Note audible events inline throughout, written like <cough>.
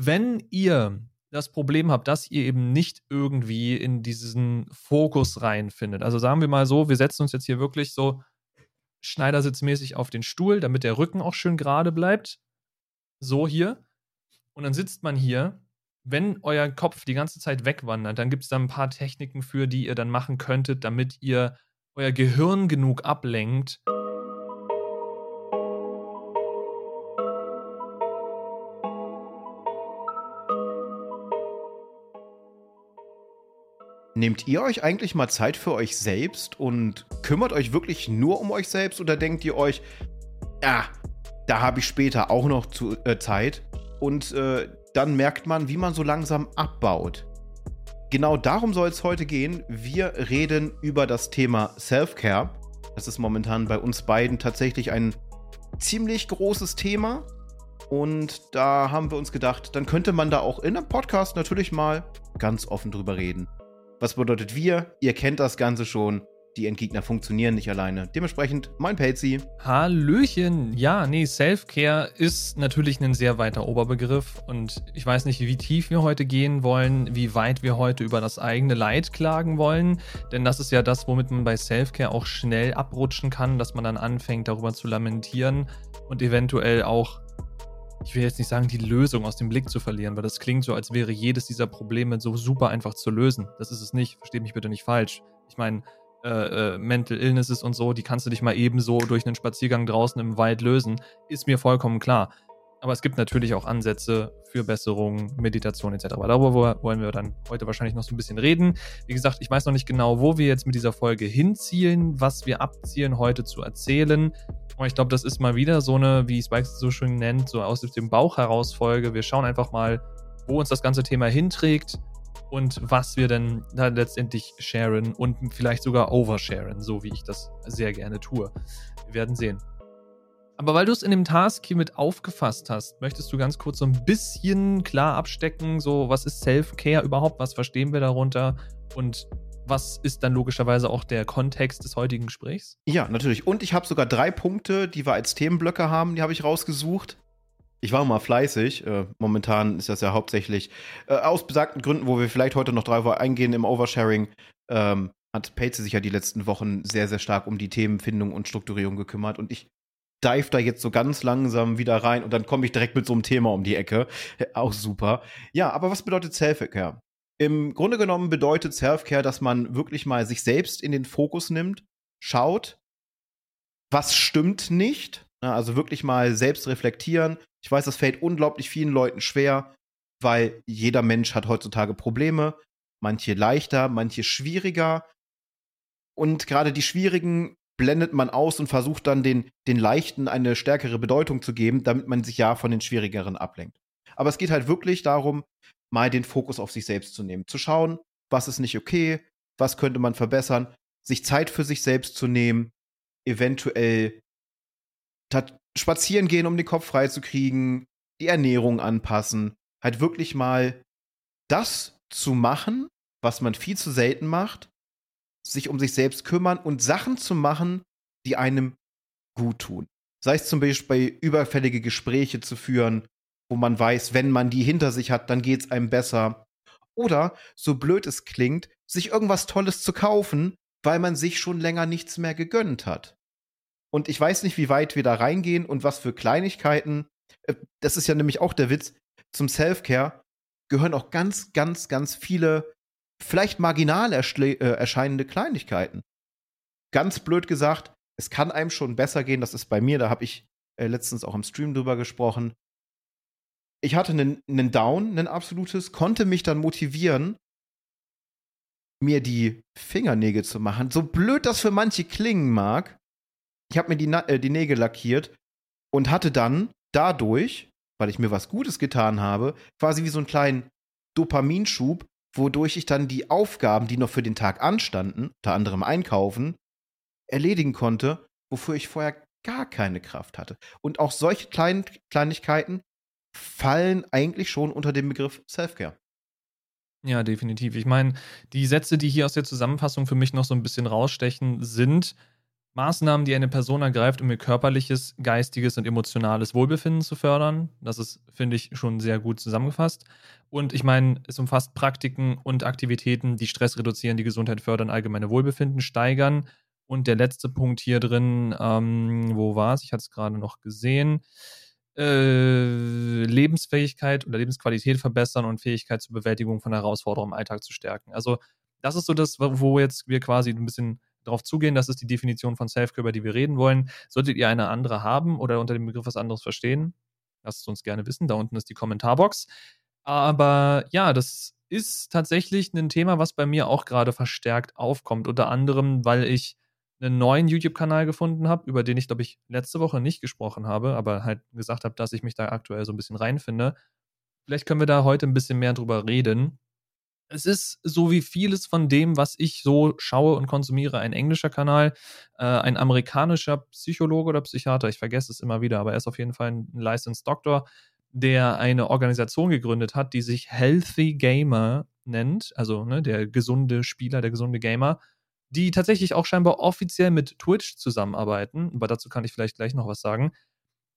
wenn ihr das Problem habt, dass ihr eben nicht irgendwie in diesen Fokus reinfindet. Also sagen wir mal so, wir setzen uns jetzt hier wirklich so schneidersitzmäßig auf den Stuhl, damit der Rücken auch schön gerade bleibt. So hier. Und dann sitzt man hier. Wenn euer Kopf die ganze Zeit wegwandert, dann gibt es da ein paar Techniken für, die ihr dann machen könntet, damit ihr euer Gehirn genug ablenkt. Nehmt ihr euch eigentlich mal Zeit für euch selbst und kümmert euch wirklich nur um euch selbst oder denkt ihr euch, ja, da habe ich später auch noch zu, äh, Zeit und äh, dann merkt man, wie man so langsam abbaut. Genau darum soll es heute gehen. Wir reden über das Thema Self-Care. Das ist momentan bei uns beiden tatsächlich ein ziemlich großes Thema. Und da haben wir uns gedacht, dann könnte man da auch in einem Podcast natürlich mal ganz offen drüber reden. Was bedeutet wir? Ihr kennt das Ganze schon. Die Endgegner funktionieren nicht alleine. Dementsprechend, mein Patsy. Hallöchen. Ja, nee, Self-Care ist natürlich ein sehr weiter Oberbegriff und ich weiß nicht, wie tief wir heute gehen wollen, wie weit wir heute über das eigene Leid klagen wollen, denn das ist ja das, womit man bei Self-Care auch schnell abrutschen kann, dass man dann anfängt, darüber zu lamentieren und eventuell auch ich will jetzt nicht sagen, die Lösung aus dem Blick zu verlieren, weil das klingt so, als wäre jedes dieser Probleme so super einfach zu lösen. Das ist es nicht. Versteht mich bitte nicht falsch. Ich meine, äh, äh, Mental Illnesses und so, die kannst du dich mal ebenso durch einen Spaziergang draußen im Wald lösen. Ist mir vollkommen klar. Aber es gibt natürlich auch Ansätze für Besserung, Meditation etc. Darüber wollen wir dann heute wahrscheinlich noch so ein bisschen reden. Wie gesagt, ich weiß noch nicht genau, wo wir jetzt mit dieser Folge hinzielen, was wir abzielen, heute zu erzählen. Ich glaube, das ist mal wieder so eine, wie Spike es so schön nennt, so aus dem Bauch heraus Folge. Wir schauen einfach mal, wo uns das ganze Thema hinträgt und was wir denn da letztendlich sharen und vielleicht sogar oversharen, so wie ich das sehr gerne tue. Wir werden sehen. Aber weil du es in dem Task hier mit aufgefasst hast, möchtest du ganz kurz so ein bisschen klar abstecken, so was ist Self-Care überhaupt, was verstehen wir darunter und was ist dann logischerweise auch der Kontext des heutigen Gesprächs? Ja, natürlich. Und ich habe sogar drei Punkte, die wir als Themenblöcke haben, die habe ich rausgesucht. Ich war mal fleißig. Äh, momentan ist das ja hauptsächlich äh, aus besagten Gründen, wo wir vielleicht heute noch drüber eingehen im Oversharing, ähm, hat Patsy sich ja die letzten Wochen sehr, sehr stark um die Themenfindung und Strukturierung gekümmert. Und ich dive da jetzt so ganz langsam wieder rein und dann komme ich direkt mit so einem Thema um die Ecke. Auch super. Ja, aber was bedeutet Self-Care? Im Grunde genommen bedeutet Self-Care, dass man wirklich mal sich selbst in den Fokus nimmt, schaut, was stimmt nicht. Also wirklich mal selbst reflektieren. Ich weiß, das fällt unglaublich vielen Leuten schwer, weil jeder Mensch hat heutzutage Probleme. Manche leichter, manche schwieriger. Und gerade die schwierigen blendet man aus und versucht dann den, den leichten eine stärkere Bedeutung zu geben, damit man sich ja von den schwierigeren ablenkt. Aber es geht halt wirklich darum, mal den Fokus auf sich selbst zu nehmen, zu schauen, was ist nicht okay, was könnte man verbessern, sich Zeit für sich selbst zu nehmen, eventuell spazieren gehen, um den Kopf frei zu kriegen, die Ernährung anpassen, halt wirklich mal das zu machen, was man viel zu selten macht, sich um sich selbst kümmern und Sachen zu machen, die einem gut tun. Sei es zum Beispiel überfällige Gespräche zu führen, wo man weiß, wenn man die hinter sich hat, dann geht es einem besser. Oder, so blöd es klingt, sich irgendwas Tolles zu kaufen, weil man sich schon länger nichts mehr gegönnt hat. Und ich weiß nicht, wie weit wir da reingehen und was für Kleinigkeiten. Äh, das ist ja nämlich auch der Witz. Zum Self-Care gehören auch ganz, ganz, ganz viele vielleicht marginal äh, erscheinende Kleinigkeiten. Ganz blöd gesagt, es kann einem schon besser gehen. Das ist bei mir, da habe ich äh, letztens auch im Stream drüber gesprochen. Ich hatte einen, einen Down, ein absolutes, konnte mich dann motivieren, mir die Fingernägel zu machen. So blöd das für manche klingen mag. Ich habe mir die, äh, die Nägel lackiert und hatte dann dadurch, weil ich mir was Gutes getan habe, quasi wie so einen kleinen Dopaminschub, wodurch ich dann die Aufgaben, die noch für den Tag anstanden, unter anderem einkaufen, erledigen konnte, wofür ich vorher gar keine Kraft hatte. Und auch solche kleinen Kleinigkeiten fallen eigentlich schon unter den Begriff Self-Care. Ja, definitiv. Ich meine, die Sätze, die hier aus der Zusammenfassung für mich noch so ein bisschen rausstechen, sind, Maßnahmen, die eine Person ergreift, um ihr körperliches, geistiges und emotionales Wohlbefinden zu fördern. Das ist, finde ich, schon sehr gut zusammengefasst. Und ich meine, es umfasst Praktiken und Aktivitäten, die Stress reduzieren, die Gesundheit fördern, allgemeine Wohlbefinden steigern. Und der letzte Punkt hier drin, ähm, wo war es? Ich hatte es gerade noch gesehen. Äh, Lebensfähigkeit oder Lebensqualität verbessern und Fähigkeit zur Bewältigung von Herausforderungen im Alltag zu stärken. Also das ist so das, wo jetzt wir quasi ein bisschen darauf zugehen. Das ist die Definition von Self-Care, über die wir reden wollen. Solltet ihr eine andere haben oder unter dem Begriff was anderes verstehen, lasst es uns gerne wissen. Da unten ist die Kommentarbox. Aber ja, das ist tatsächlich ein Thema, was bei mir auch gerade verstärkt aufkommt. Unter anderem, weil ich einen neuen YouTube-Kanal gefunden habe, über den ich, glaube ich, letzte Woche nicht gesprochen habe, aber halt gesagt habe, dass ich mich da aktuell so ein bisschen reinfinde. Vielleicht können wir da heute ein bisschen mehr drüber reden es ist so wie vieles von dem, was ich so schaue und konsumiere, ein englischer Kanal, äh, ein amerikanischer Psychologe oder Psychiater, ich vergesse es immer wieder, aber er ist auf jeden Fall ein Licensed Doctor, der eine Organisation gegründet hat, die sich Healthy Gamer nennt, also ne, der gesunde Spieler, der gesunde Gamer, die tatsächlich auch scheinbar offiziell mit Twitch zusammenarbeiten, aber dazu kann ich vielleicht gleich noch was sagen.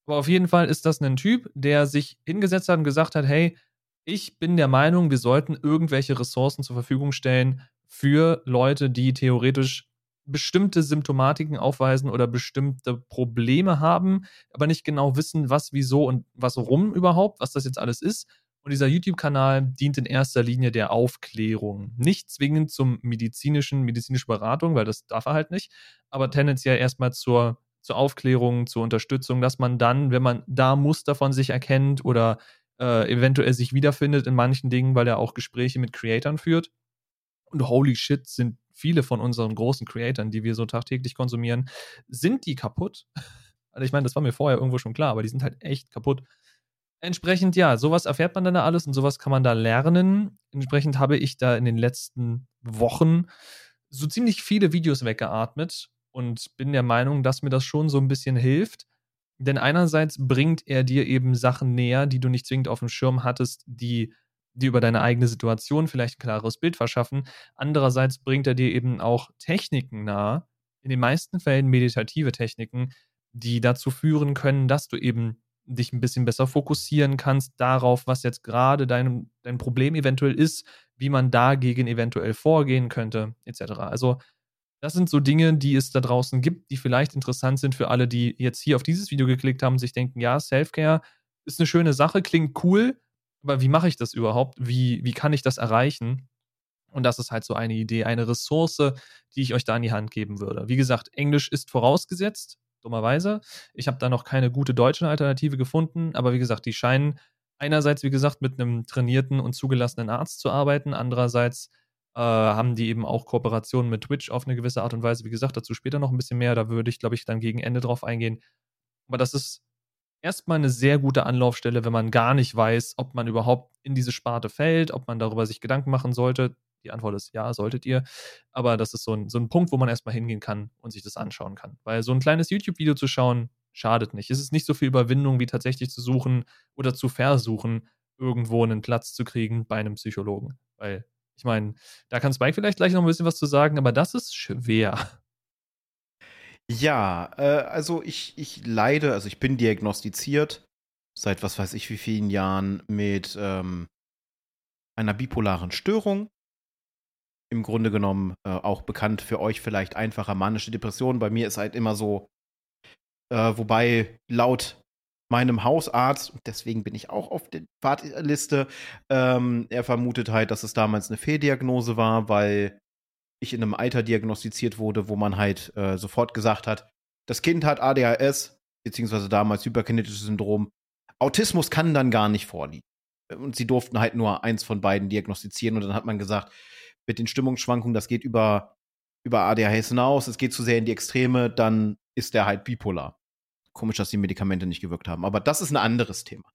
Aber auf jeden Fall ist das ein Typ, der sich hingesetzt hat und gesagt hat, hey, ich bin der Meinung, wir sollten irgendwelche Ressourcen zur Verfügung stellen für Leute, die theoretisch bestimmte Symptomatiken aufweisen oder bestimmte Probleme haben, aber nicht genau wissen, was, wieso und was rum überhaupt, was das jetzt alles ist. Und dieser YouTube-Kanal dient in erster Linie der Aufklärung. Nicht zwingend zum medizinischen, medizinische Beratung, weil das darf er halt nicht, aber tendenziell erstmal zur, zur Aufklärung, zur Unterstützung, dass man dann, wenn man da Muster von sich erkennt oder äh, eventuell sich wiederfindet in manchen Dingen, weil er auch Gespräche mit Creatoren führt. Und holy shit, sind viele von unseren großen Creatoren, die wir so tagtäglich konsumieren, sind die kaputt? <laughs> Also ich meine, das war mir vorher irgendwo schon klar, aber die sind halt echt kaputt. Entsprechend, ja, sowas erfährt man dann da alles und sowas kann man da lernen. Entsprechend habe ich da in den letzten Wochen so ziemlich viele Videos weggeatmet und bin der Meinung, dass mir das schon so ein bisschen hilft, denn einerseits bringt er dir eben Sachen näher, die du nicht zwingend auf dem Schirm hattest, die dir über deine eigene Situation vielleicht ein klares Bild verschaffen. Andererseits bringt er dir eben auch Techniken nahe, in den meisten Fällen meditative Techniken, die dazu führen können, dass du eben dich ein bisschen besser fokussieren kannst darauf, was jetzt gerade dein, dein Problem eventuell ist, wie man dagegen eventuell vorgehen könnte, etc. Also das sind so Dinge, die es da draußen gibt, die vielleicht interessant sind für alle, die jetzt hier auf dieses Video geklickt haben und sich denken, ja, Selfcare ist eine schöne Sache, klingt cool, aber wie mache ich das überhaupt? Wie, wie kann ich das erreichen? Und das ist halt so eine Idee, eine Ressource, die ich euch da in die Hand geben würde. Wie gesagt, Englisch ist vorausgesetzt, dummerweise. Ich habe da noch keine gute deutsche Alternative gefunden, aber wie gesagt, die scheinen einerseits, wie gesagt, mit einem trainierten und zugelassenen Arzt zu arbeiten, andererseits äh, haben die eben auch Kooperationen mit Twitch auf eine gewisse Art und Weise. Wie gesagt, dazu später noch ein bisschen mehr. Da würde ich, glaube ich, dann gegen Ende drauf eingehen. Aber das ist erstmal eine sehr gute Anlaufstelle, wenn man gar nicht weiß, ob man überhaupt in diese Sparte fällt, ob man darüber sich Gedanken machen sollte. Die Antwort ist ja, solltet ihr. Aber das ist so ein, so ein Punkt, wo man erstmal hingehen kann und sich das anschauen kann. Weil so ein kleines YouTube-Video zu schauen, schadet nicht. Es ist nicht so viel Überwindung, wie tatsächlich zu suchen oder zu versuchen, irgendwo einen Platz zu kriegen bei einem Psychologen. Weil ich meine, da kann Spike vielleicht gleich noch ein bisschen was zu sagen, aber das ist schwer. Ja, äh, also ich, ich leide, also ich bin diagnostiziert seit was weiß ich wie vielen Jahren mit ähm, einer bipolaren Störung. Im Grunde genommen äh, auch bekannt für euch vielleicht einfacher manische Depression. Bei mir ist halt immer so, äh, wobei laut meinem Hausarzt, deswegen bin ich auch auf der Warteliste, ähm, er vermutet halt, dass es damals eine Fehldiagnose war, weil ich in einem Alter diagnostiziert wurde, wo man halt äh, sofort gesagt hat, das Kind hat ADHS, beziehungsweise damals hyperkinetisches Syndrom. Autismus kann dann gar nicht vorliegen. Und sie durften halt nur eins von beiden diagnostizieren und dann hat man gesagt, mit den Stimmungsschwankungen, das geht über, über ADHS hinaus, es geht zu sehr in die Extreme, dann ist der halt bipolar. Komisch, dass die Medikamente nicht gewirkt haben. Aber das ist ein anderes Thema.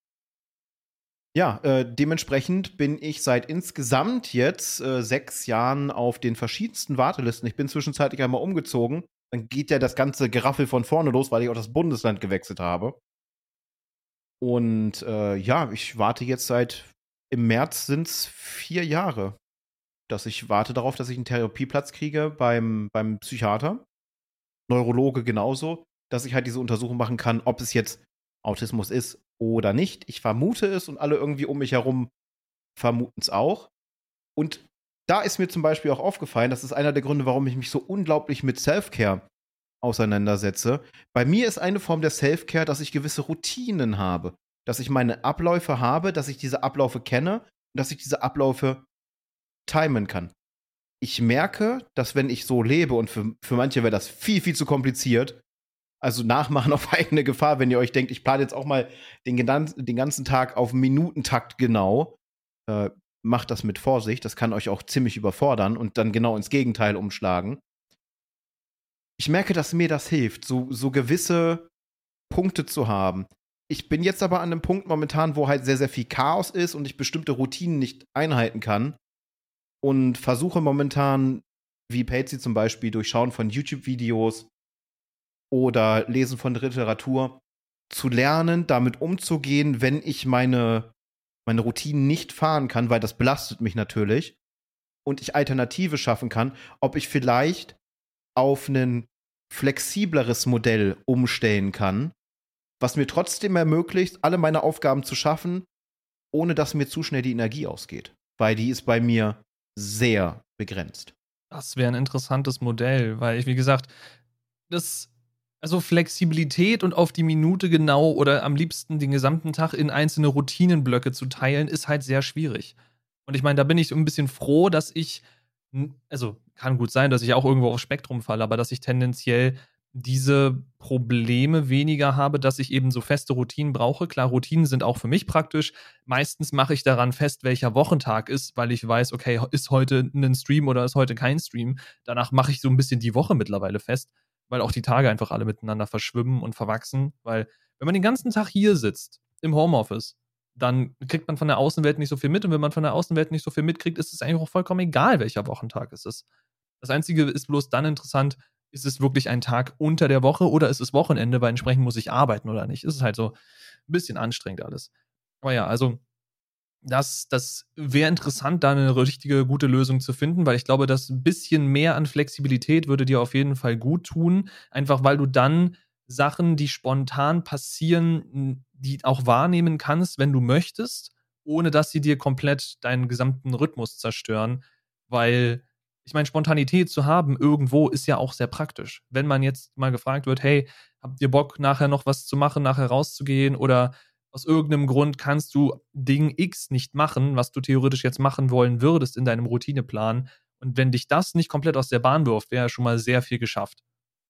Ja, äh, dementsprechend bin ich seit insgesamt jetzt äh, sechs Jahren auf den verschiedensten Wartelisten. Ich bin zwischenzeitlich einmal umgezogen. Dann geht ja das ganze Geraffel von vorne los, weil ich auch das Bundesland gewechselt habe. Und äh, ja, ich warte jetzt seit im März sind es vier Jahre, dass ich warte darauf, dass ich einen Therapieplatz kriege beim, beim Psychiater. Neurologe genauso, dass ich halt diese Untersuchung machen kann, ob es jetzt Autismus ist oder nicht. Ich vermute es und alle irgendwie um mich herum vermuten es auch. Und da ist mir zum Beispiel auch aufgefallen, das ist einer der Gründe, warum ich mich so unglaublich mit Self-Care auseinandersetze. Bei mir ist eine Form der Self-Care, dass ich gewisse Routinen habe. Dass ich meine Abläufe habe, dass ich diese Abläufe kenne und dass ich diese Abläufe timen kann. Ich merke, dass wenn ich so lebe, und für, für manche wäre das viel, viel zu kompliziert, also nachmachen <laughs> auf eigene Gefahr, wenn ihr euch denkt, ich plane jetzt auch mal den, den ganzen Tag auf Minutentakt genau. Äh, macht das mit Vorsicht. Das kann euch auch ziemlich überfordern und dann genau ins Gegenteil umschlagen. Ich merke, dass mir das hilft, so, so gewisse Punkte zu haben. Ich bin jetzt aber an einem Punkt momentan, wo halt sehr, sehr viel Chaos ist und ich bestimmte Routinen nicht einhalten kann. Und versuche momentan, wie Patsy zum Beispiel, durchschauen von YouTube-Videos oder Lesen von Literatur, zu lernen, damit umzugehen, wenn ich meine meine Routinen nicht fahren kann, weil das belastet mich natürlich, und ich Alternative schaffen kann, ob ich vielleicht auf ein flexibleres Modell umstellen kann, was mir trotzdem ermöglicht, alle meine Aufgaben zu schaffen, ohne dass mir zu schnell die Energie ausgeht. Weil die ist bei mir sehr begrenzt. Das wäre ein interessantes Modell, weil ich, wie gesagt, das also Flexibilität und auf die Minute genau oder am liebsten den gesamten Tag in einzelne Routinenblöcke zu teilen, ist halt sehr schwierig. Und ich meine, da bin ich ein bisschen froh, dass ich, also kann gut sein, dass ich auch irgendwo aufs Spektrum falle, aber dass ich tendenziell diese Probleme weniger habe, dass ich eben so feste Routinen brauche. Klar, Routinen sind auch für mich praktisch. Meistens mache ich daran fest, welcher Wochentag ist, weil ich weiß, okay, ist heute ein Stream oder ist heute kein Stream. Danach mache ich so ein bisschen die Woche mittlerweile fest weil auch die Tage einfach alle miteinander verschwimmen und verwachsen. Weil, wenn man den ganzen Tag hier sitzt, im Homeoffice, dann kriegt man von der Außenwelt nicht so viel mit. Und wenn man von der Außenwelt nicht so viel mitkriegt, ist es eigentlich auch vollkommen egal, welcher Wochentag es ist. Das Einzige ist bloß dann interessant, ist es wirklich ein Tag unter der Woche oder ist es Wochenende, weil entsprechend muss ich arbeiten oder nicht. Ist es halt so ein bisschen anstrengend alles. Aber ja, also das, das wäre interessant, da eine richtige, gute Lösung zu finden, weil ich glaube, ein bisschen mehr an Flexibilität würde dir auf jeden Fall gut tun. Einfach weil du dann Sachen, die spontan passieren, die auch wahrnehmen kannst, wenn du möchtest, ohne dass sie dir komplett deinen gesamten Rhythmus zerstören. Weil, ich meine, Spontanität zu haben irgendwo ist ja auch sehr praktisch. Wenn man jetzt mal gefragt wird, hey, habt ihr Bock, nachher noch was zu machen, nachher rauszugehen oder aus irgendeinem Grund kannst du Ding X nicht machen, was du theoretisch jetzt machen wollen würdest in deinem Routineplan. Und wenn dich das nicht komplett aus der Bahn wirft, wäre schon mal sehr viel geschafft.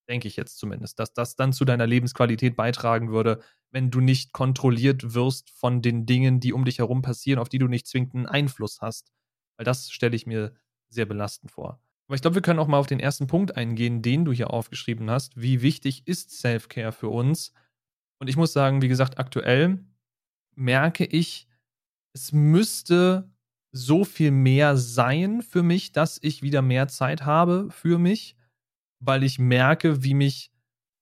Denke ich jetzt zumindest, dass das dann zu deiner Lebensqualität beitragen würde, wenn du nicht kontrolliert wirst von den Dingen, die um dich herum passieren, auf die du nicht zwingend einen Einfluss hast. Weil das stelle ich mir sehr belastend vor. Aber ich glaube, wir können auch mal auf den ersten Punkt eingehen, den du hier aufgeschrieben hast. Wie wichtig ist Self-Care für uns? Und ich muss sagen, wie gesagt, aktuell merke ich, es müsste so viel mehr sein für mich, dass ich wieder mehr Zeit habe für mich, weil ich merke, wie mich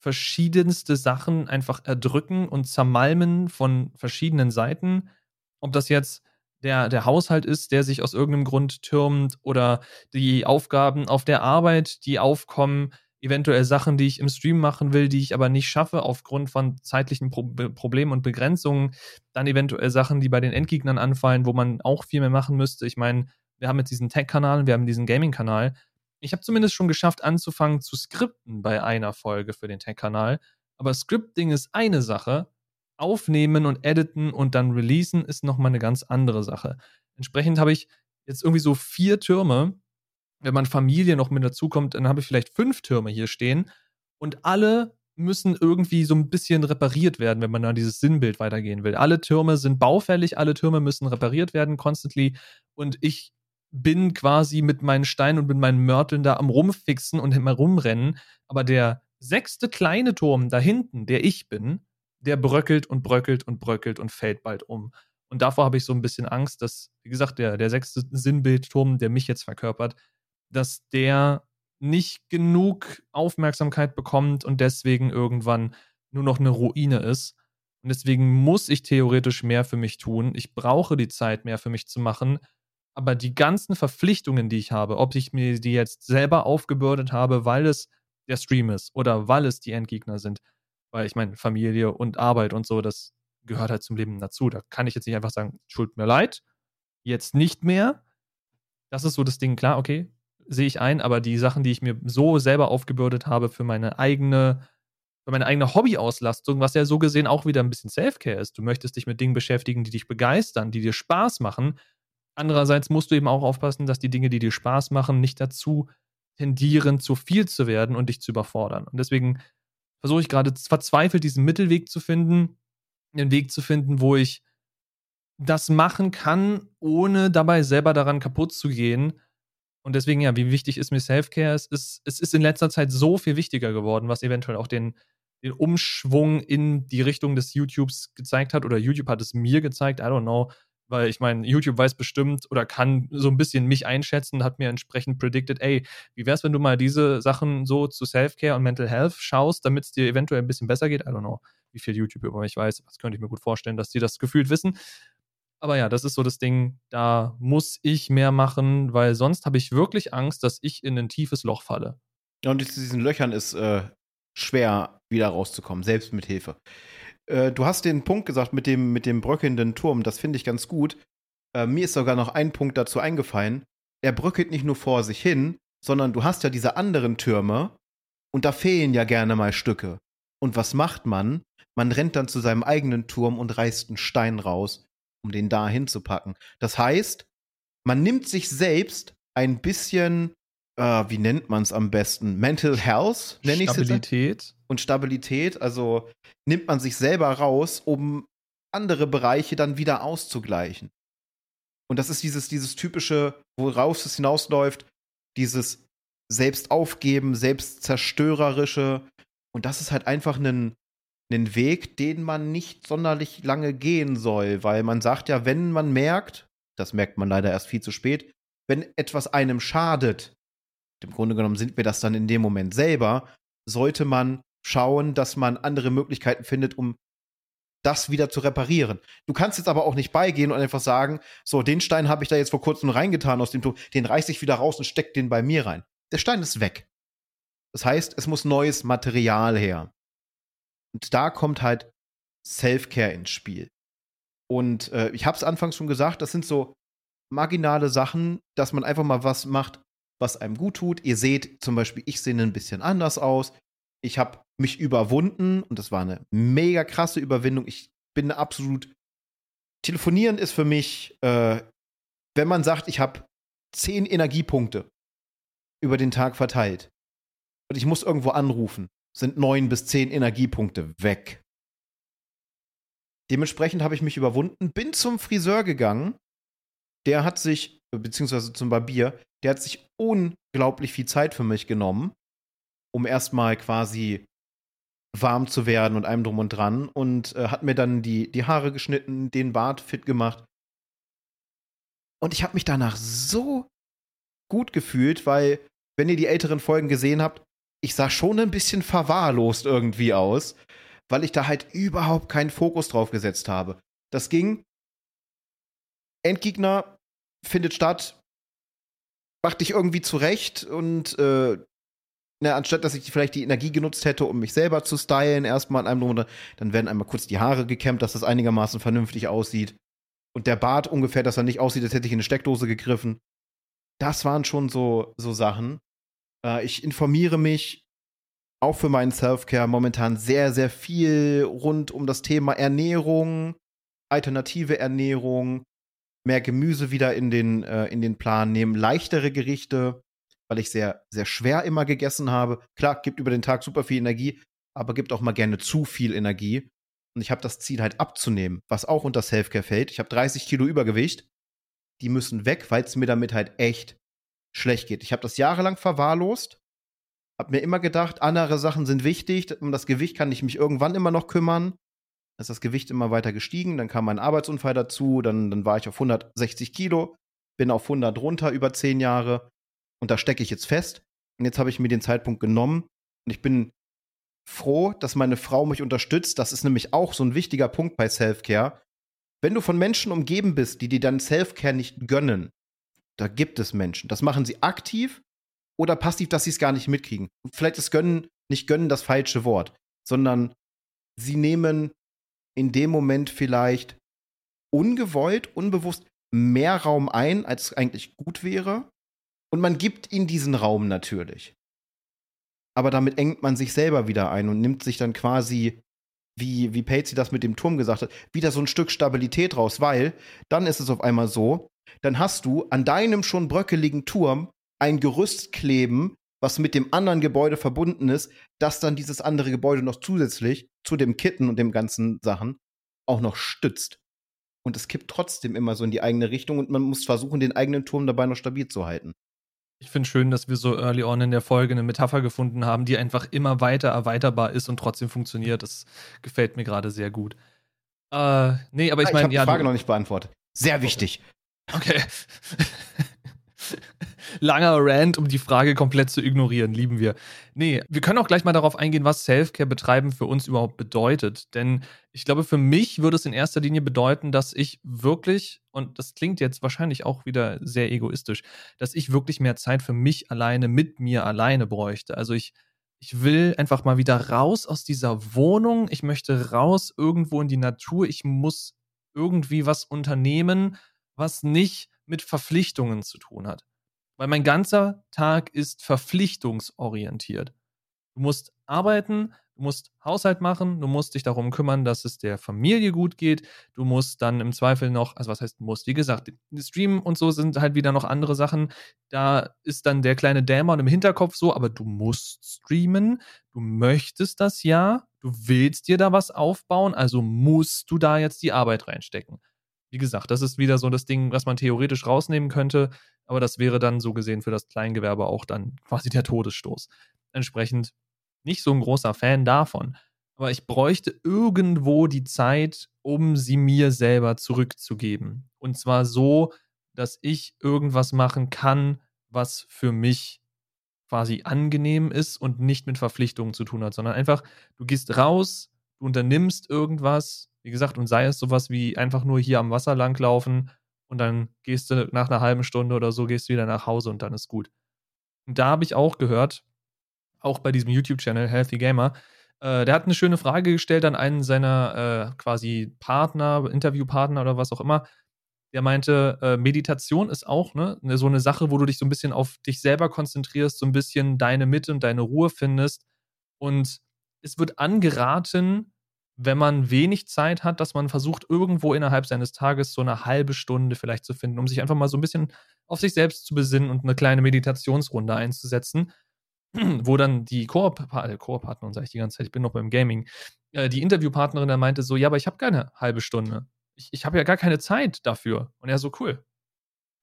verschiedenste Sachen einfach erdrücken und zermalmen von verschiedenen Seiten. Ob das jetzt der, der Haushalt ist, der sich aus irgendeinem Grund türmt oder die Aufgaben auf der Arbeit, die aufkommen, eventuell Sachen, die ich im Stream machen will, die ich aber nicht schaffe aufgrund von zeitlichen Pro Problemen und Begrenzungen. Dann eventuell Sachen, die bei den Endgegnern anfallen, wo man auch viel mehr machen müsste. Ich meine, wir haben jetzt diesen Tech-Kanal, wir haben diesen Gaming-Kanal. Ich habe zumindest schon geschafft, anzufangen zu skripten bei einer Folge für den Tech-Kanal. Aber Scripting ist eine Sache. Aufnehmen und editen und dann releasen ist nochmal eine ganz andere Sache. Entsprechend habe ich jetzt irgendwie so vier Türme, wenn man Familie noch mit dazukommt, dann habe ich vielleicht fünf Türme hier stehen und alle müssen irgendwie so ein bisschen repariert werden, wenn man da dieses Sinnbild weitergehen will. Alle Türme sind baufällig, alle Türme müssen repariert werden, constantly. Und ich bin quasi mit meinen Steinen und mit meinen Mörteln da am Rumfixen und immer rumrennen. Aber der sechste kleine Turm da hinten, der ich bin, der bröckelt und bröckelt und bröckelt und fällt bald um. Und davor habe ich so ein bisschen Angst, dass, wie gesagt, der, der sechste Sinnbildturm, der mich jetzt verkörpert, dass der nicht genug Aufmerksamkeit bekommt und deswegen irgendwann nur noch eine Ruine ist. Und deswegen muss ich theoretisch mehr für mich tun. Ich brauche die Zeit, mehr für mich zu machen. Aber die ganzen Verpflichtungen, die ich habe, ob ich mir die jetzt selber aufgebürdet habe, weil es der Stream ist oder weil es die Endgegner sind. Weil ich meine, Familie und Arbeit und so, das gehört halt zum Leben dazu. Da kann ich jetzt nicht einfach sagen, tut mir leid, jetzt nicht mehr. Das ist so das Ding, klar, okay, sehe ich ein, aber die Sachen, die ich mir so selber aufgebürdet habe für meine eigene, für meine eigene Hobbyauslastung, was ja so gesehen auch wieder ein bisschen Self-Care ist. Du möchtest dich mit Dingen beschäftigen, die dich begeistern, die dir Spaß machen. Andererseits musst du eben auch aufpassen, dass die Dinge, die dir Spaß machen, nicht dazu tendieren, zu viel zu werden und dich zu überfordern. Und deswegen versuche ich gerade verzweifelt diesen Mittelweg zu finden, einen Weg zu finden, wo ich das machen kann, ohne dabei selber daran kaputt zu gehen. Und deswegen, ja, wie wichtig ist mir Self-Care? Es ist, es ist in letzter Zeit so viel wichtiger geworden, was eventuell auch den, den Umschwung in die Richtung des YouTubes gezeigt hat. Oder YouTube hat es mir gezeigt, I don't know. Weil ich meine, YouTube weiß bestimmt oder kann so ein bisschen mich einschätzen, hat mir entsprechend predicted, ey, wie wär's, wenn du mal diese Sachen so zu Self-Care und Mental Health schaust, damit es dir eventuell ein bisschen besser geht? I don't know, wie viel YouTube über mich weiß. Das könnte ich mir gut vorstellen, dass die das gefühlt wissen. Aber ja, das ist so das Ding, da muss ich mehr machen, weil sonst habe ich wirklich Angst, dass ich in ein tiefes Loch falle. Ja, und aus diesen Löchern ist äh, schwer wieder rauszukommen, selbst mit Hilfe. Äh, du hast den Punkt gesagt mit dem, mit dem bröckelnden Turm, das finde ich ganz gut. Äh, mir ist sogar noch ein Punkt dazu eingefallen. Er bröckelt nicht nur vor sich hin, sondern du hast ja diese anderen Türme und da fehlen ja gerne mal Stücke. Und was macht man? Man rennt dann zu seinem eigenen Turm und reißt einen Stein raus, um den da hinzupacken. Das heißt, man nimmt sich selbst ein bisschen, äh, wie nennt man es am besten? Mental Health, nenne ich es Stabilität. Und Stabilität. Also nimmt man sich selber raus, um andere Bereiche dann wieder auszugleichen. Und das ist dieses, dieses typische, worauf es hinausläuft, dieses Selbstaufgeben, Selbstzerstörerische. Und das ist halt einfach ein, ein Weg, den man nicht sonderlich lange gehen soll, weil man sagt ja, wenn man merkt, das merkt man leider erst viel zu spät, wenn etwas einem schadet, im Grunde genommen sind wir das dann in dem Moment selber, sollte man schauen, dass man andere Möglichkeiten findet, um das wieder zu reparieren. Du kannst jetzt aber auch nicht beigehen und einfach sagen, so, den Stein habe ich da jetzt vor kurzem reingetan aus dem Tor, den reiße ich wieder raus und stecke den bei mir rein. Der Stein ist weg. Das heißt, es muss neues Material her. Und da kommt halt Self-Care ins Spiel. Und äh, ich habe es anfangs schon gesagt, das sind so marginale Sachen, dass man einfach mal was macht, was einem gut tut. Ihr seht zum Beispiel, ich sehe ein bisschen anders aus ich habe mich überwunden und das war eine mega krasse Überwindung. Ich bin absolut. Telefonieren ist für mich, äh, wenn man sagt, ich habe zehn Energiepunkte über den Tag verteilt und ich muss irgendwo anrufen, sind neun bis zehn Energiepunkte weg. Dementsprechend habe ich mich überwunden, bin zum Friseur gegangen. Der hat sich, beziehungsweise zum Barbier, der hat sich unglaublich viel Zeit für mich genommen um erstmal quasi warm zu werden und allem drum und dran und äh, hat mir dann die, die Haare geschnitten, den Bart fit gemacht. Und ich habe mich danach so gut gefühlt, weil, wenn ihr die älteren Folgen gesehen habt, ich sah schon ein bisschen verwahrlost irgendwie aus, weil ich da halt überhaupt keinen Fokus drauf gesetzt habe. Das ging. Endgegner findet statt, mach dich irgendwie zurecht und äh, ne, anstatt dass ich vielleicht die Energie genutzt hätte, um mich selber zu stylen, erstmal an einem Monat, dann werden einmal kurz die Haare gekämmt, dass das einigermaßen vernünftig aussieht. Und der Bart ungefähr, dass er nicht aussieht, als hätte ich in eine Steckdose gegriffen. Das waren schon so, so Sachen. Äh, ich informiere mich auch für meinen Self-Care momentan sehr, sehr viel rund um das Thema Ernährung, alternative Ernährung, mehr Gemüse wieder in den, äh, in den Plan nehmen, leichtere Gerichte weil ich sehr, sehr schwer immer gegessen habe. Klar, gibt über den Tag super viel Energie, aber gibt auch mal gerne zu viel Energie. Und ich habe das Ziel halt abzunehmen, was auch unter Selfcare fällt. Ich habe 30 Kilo Übergewicht. Die müssen weg, weil es mir damit halt echt schlecht geht. Ich habe das jahrelang verwahrlost. Hab mir immer gedacht, andere Sachen sind wichtig. Um das Gewicht kann ich mich irgendwann immer noch kümmern. Ist das Gewicht immer weiter gestiegen. Dann kam mein Arbeitsunfall dazu. Dann, dann war ich auf 160 Kilo. Bin auf 100 runter über 10 Jahre. Und da stecke ich jetzt fest. Und jetzt habe ich mir den Zeitpunkt genommen. Und ich bin froh, dass meine Frau mich unterstützt. Das ist nämlich auch so ein wichtiger Punkt bei Self-Care. Wenn du von Menschen umgeben bist, die dir dann Self-Care nicht gönnen, da gibt es Menschen. Das machen sie aktiv oder passiv, dass sie es gar nicht mitkriegen. Vielleicht ist gönnen, nicht gönnen das falsche Wort, sondern sie nehmen in dem Moment vielleicht ungewollt, unbewusst mehr Raum ein, als eigentlich gut wäre. Und man gibt ihnen diesen Raum natürlich. Aber damit engt man sich selber wieder ein und nimmt sich dann quasi, wie, wie Patsy das mit dem Turm gesagt hat, wieder so ein Stück Stabilität raus, weil dann ist es auf einmal so, dann hast du an deinem schon bröckeligen Turm ein Gerüst kleben, was mit dem anderen Gebäude verbunden ist, das dann dieses andere Gebäude noch zusätzlich zu dem Kitten und dem ganzen Sachen auch noch stützt. Und es kippt trotzdem immer so in die eigene Richtung und man muss versuchen, den eigenen Turm dabei noch stabil zu halten. Ich finde schön, dass wir so early on in der Folge eine Metapher gefunden haben, die einfach immer weiter erweiterbar ist und trotzdem funktioniert. Das gefällt mir gerade sehr gut. Äh, nee, aber ich meine, ah, ich habe die Frage noch nicht beantwortet. Sehr wichtig. Okay. Langer Rant, um die Frage komplett zu ignorieren, lieben wir. Nee, wir können auch gleich mal darauf eingehen, was Selfcare betreiben für uns überhaupt bedeutet. Denn ich glaube, für mich würde es in erster Linie bedeuten, dass ich wirklich, und das klingt jetzt wahrscheinlich auch wieder sehr egoistisch, dass ich wirklich mehr Zeit für mich alleine mit mir alleine bräuchte. Also ich, ich will einfach mal wieder raus aus dieser Wohnung. Ich möchte raus irgendwo in die Natur. Ich muss irgendwie was unternehmen, was nicht mit Verpflichtungen zu tun hat. Weil mein ganzer Tag ist verpflichtungsorientiert. Du musst arbeiten, du musst Haushalt machen, du musst dich darum kümmern, dass es der Familie gut geht. Du musst dann im Zweifel noch, also was heißt musst, wie gesagt, Streamen und so sind halt wieder noch andere Sachen. Da ist dann der kleine Dämon im Hinterkopf so, aber du musst streamen, du möchtest das ja, du willst dir da was aufbauen, also musst du da jetzt die Arbeit reinstecken. Wie gesagt, das ist wieder so das Ding, was man theoretisch rausnehmen könnte, aber das wäre dann so gesehen für das Kleingewerbe auch dann <laughs> quasi der Todesstoß. Entsprechend nicht so ein großer Fan davon. Aber ich bräuchte irgendwo die Zeit, um sie mir selber zurückzugeben. Und zwar so, dass ich irgendwas machen kann, was für mich quasi angenehm ist und nicht mit Verpflichtungen zu tun hat, sondern einfach, du gehst raus, du unternimmst irgendwas, wie gesagt, und sei es sowas wie einfach nur hier am Wasser langlaufen und dann gehst du nach einer halben Stunde oder so, gehst du wieder nach Hause und dann ist gut. Und da habe ich auch gehört, auch bei diesem YouTube-Channel Healthy Gamer, äh, der hat eine schöne Frage gestellt an einen seiner äh, quasi Partner, Interviewpartner oder was auch immer. Der meinte, äh, Meditation ist auch ne, ne, so eine Sache, wo du dich so ein bisschen auf dich selber konzentrierst, so ein bisschen deine Mitte und deine Ruhe findest. Und es wird angeraten, wenn man wenig Zeit hat, dass man versucht, irgendwo innerhalb seines Tages so eine halbe Stunde vielleicht zu finden, um sich einfach mal so ein bisschen auf sich selbst zu besinnen und eine kleine Meditationsrunde einzusetzen, wo dann die Koop-Partnerin, Koop sage ich die ganze Zeit, ich bin noch beim Gaming, äh, die Interviewpartnerin dann meinte so, ja, aber ich habe keine halbe Stunde. Ich, ich habe ja gar keine Zeit dafür. Und er so, cool.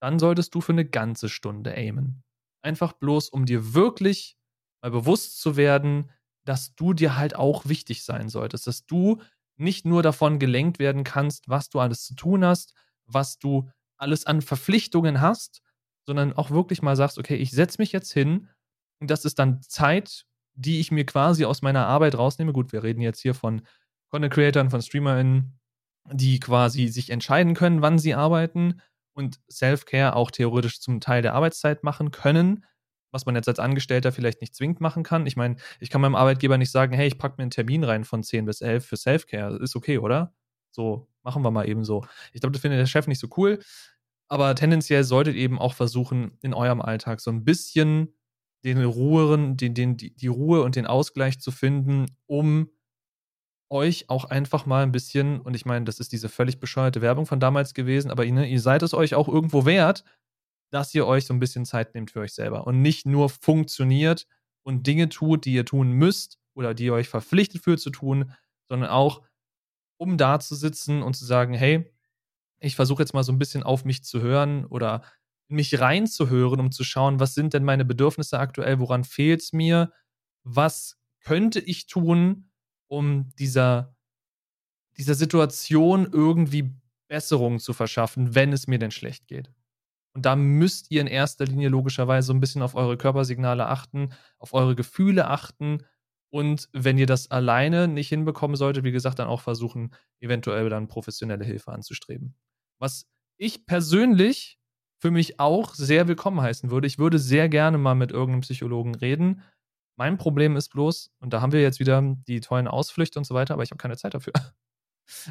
Dann solltest du für eine ganze Stunde aimen. Einfach bloß, um dir wirklich mal bewusst zu werden, dass du dir halt auch wichtig sein solltest, dass du nicht nur davon gelenkt werden kannst, was du alles zu tun hast, was du alles an Verpflichtungen hast, sondern auch wirklich mal sagst, okay, ich setze mich jetzt hin und das ist dann Zeit, die ich mir quasi aus meiner Arbeit rausnehme. Gut, wir reden jetzt hier von Content Creatern, von StreamerInnen, die quasi sich entscheiden können, wann sie arbeiten und Self-Care auch theoretisch zum Teil der Arbeitszeit machen können was man jetzt als Angestellter vielleicht nicht zwingend machen kann. Ich meine, ich kann meinem Arbeitgeber nicht sagen, hey, ich packe mir einen Termin rein von 10 bis 11 für Selfcare. Ist okay, oder? So, machen wir mal eben so. Ich glaube, das findet der Chef nicht so cool. Aber tendenziell solltet ihr eben auch versuchen, in eurem Alltag so ein bisschen den Ruhen, den, den, die, die Ruhe und den Ausgleich zu finden, um euch auch einfach mal ein bisschen, und ich meine, das ist diese völlig bescheuerte Werbung von damals gewesen, aber ihr, ihr seid es euch auch irgendwo wert, dass ihr euch so ein bisschen Zeit nehmt für euch selber und nicht nur funktioniert und Dinge tut, die ihr tun müsst oder die ihr euch verpflichtet fühlt zu tun, sondern auch, um da zu sitzen und zu sagen, hey, ich versuche jetzt mal so ein bisschen auf mich zu hören oder mich reinzuhören, um zu schauen, was sind denn meine Bedürfnisse aktuell, woran fehlt es mir, was könnte ich tun, um dieser, dieser Situation irgendwie Besserung zu verschaffen, wenn es mir denn schlecht geht. Und da müsst ihr in erster Linie logischerweise so ein bisschen auf eure Körpersignale achten, auf eure Gefühle achten. Und wenn ihr das alleine nicht hinbekommen solltet, wie gesagt, dann auch versuchen, eventuell dann professionelle Hilfe anzustreben. Was ich persönlich für mich auch sehr willkommen heißen würde. Ich würde sehr gerne mal mit irgendeinem Psychologen reden. Mein Problem ist bloß, und da haben wir jetzt wieder die tollen Ausflüchte und so weiter, aber ich habe keine Zeit dafür. <laughs>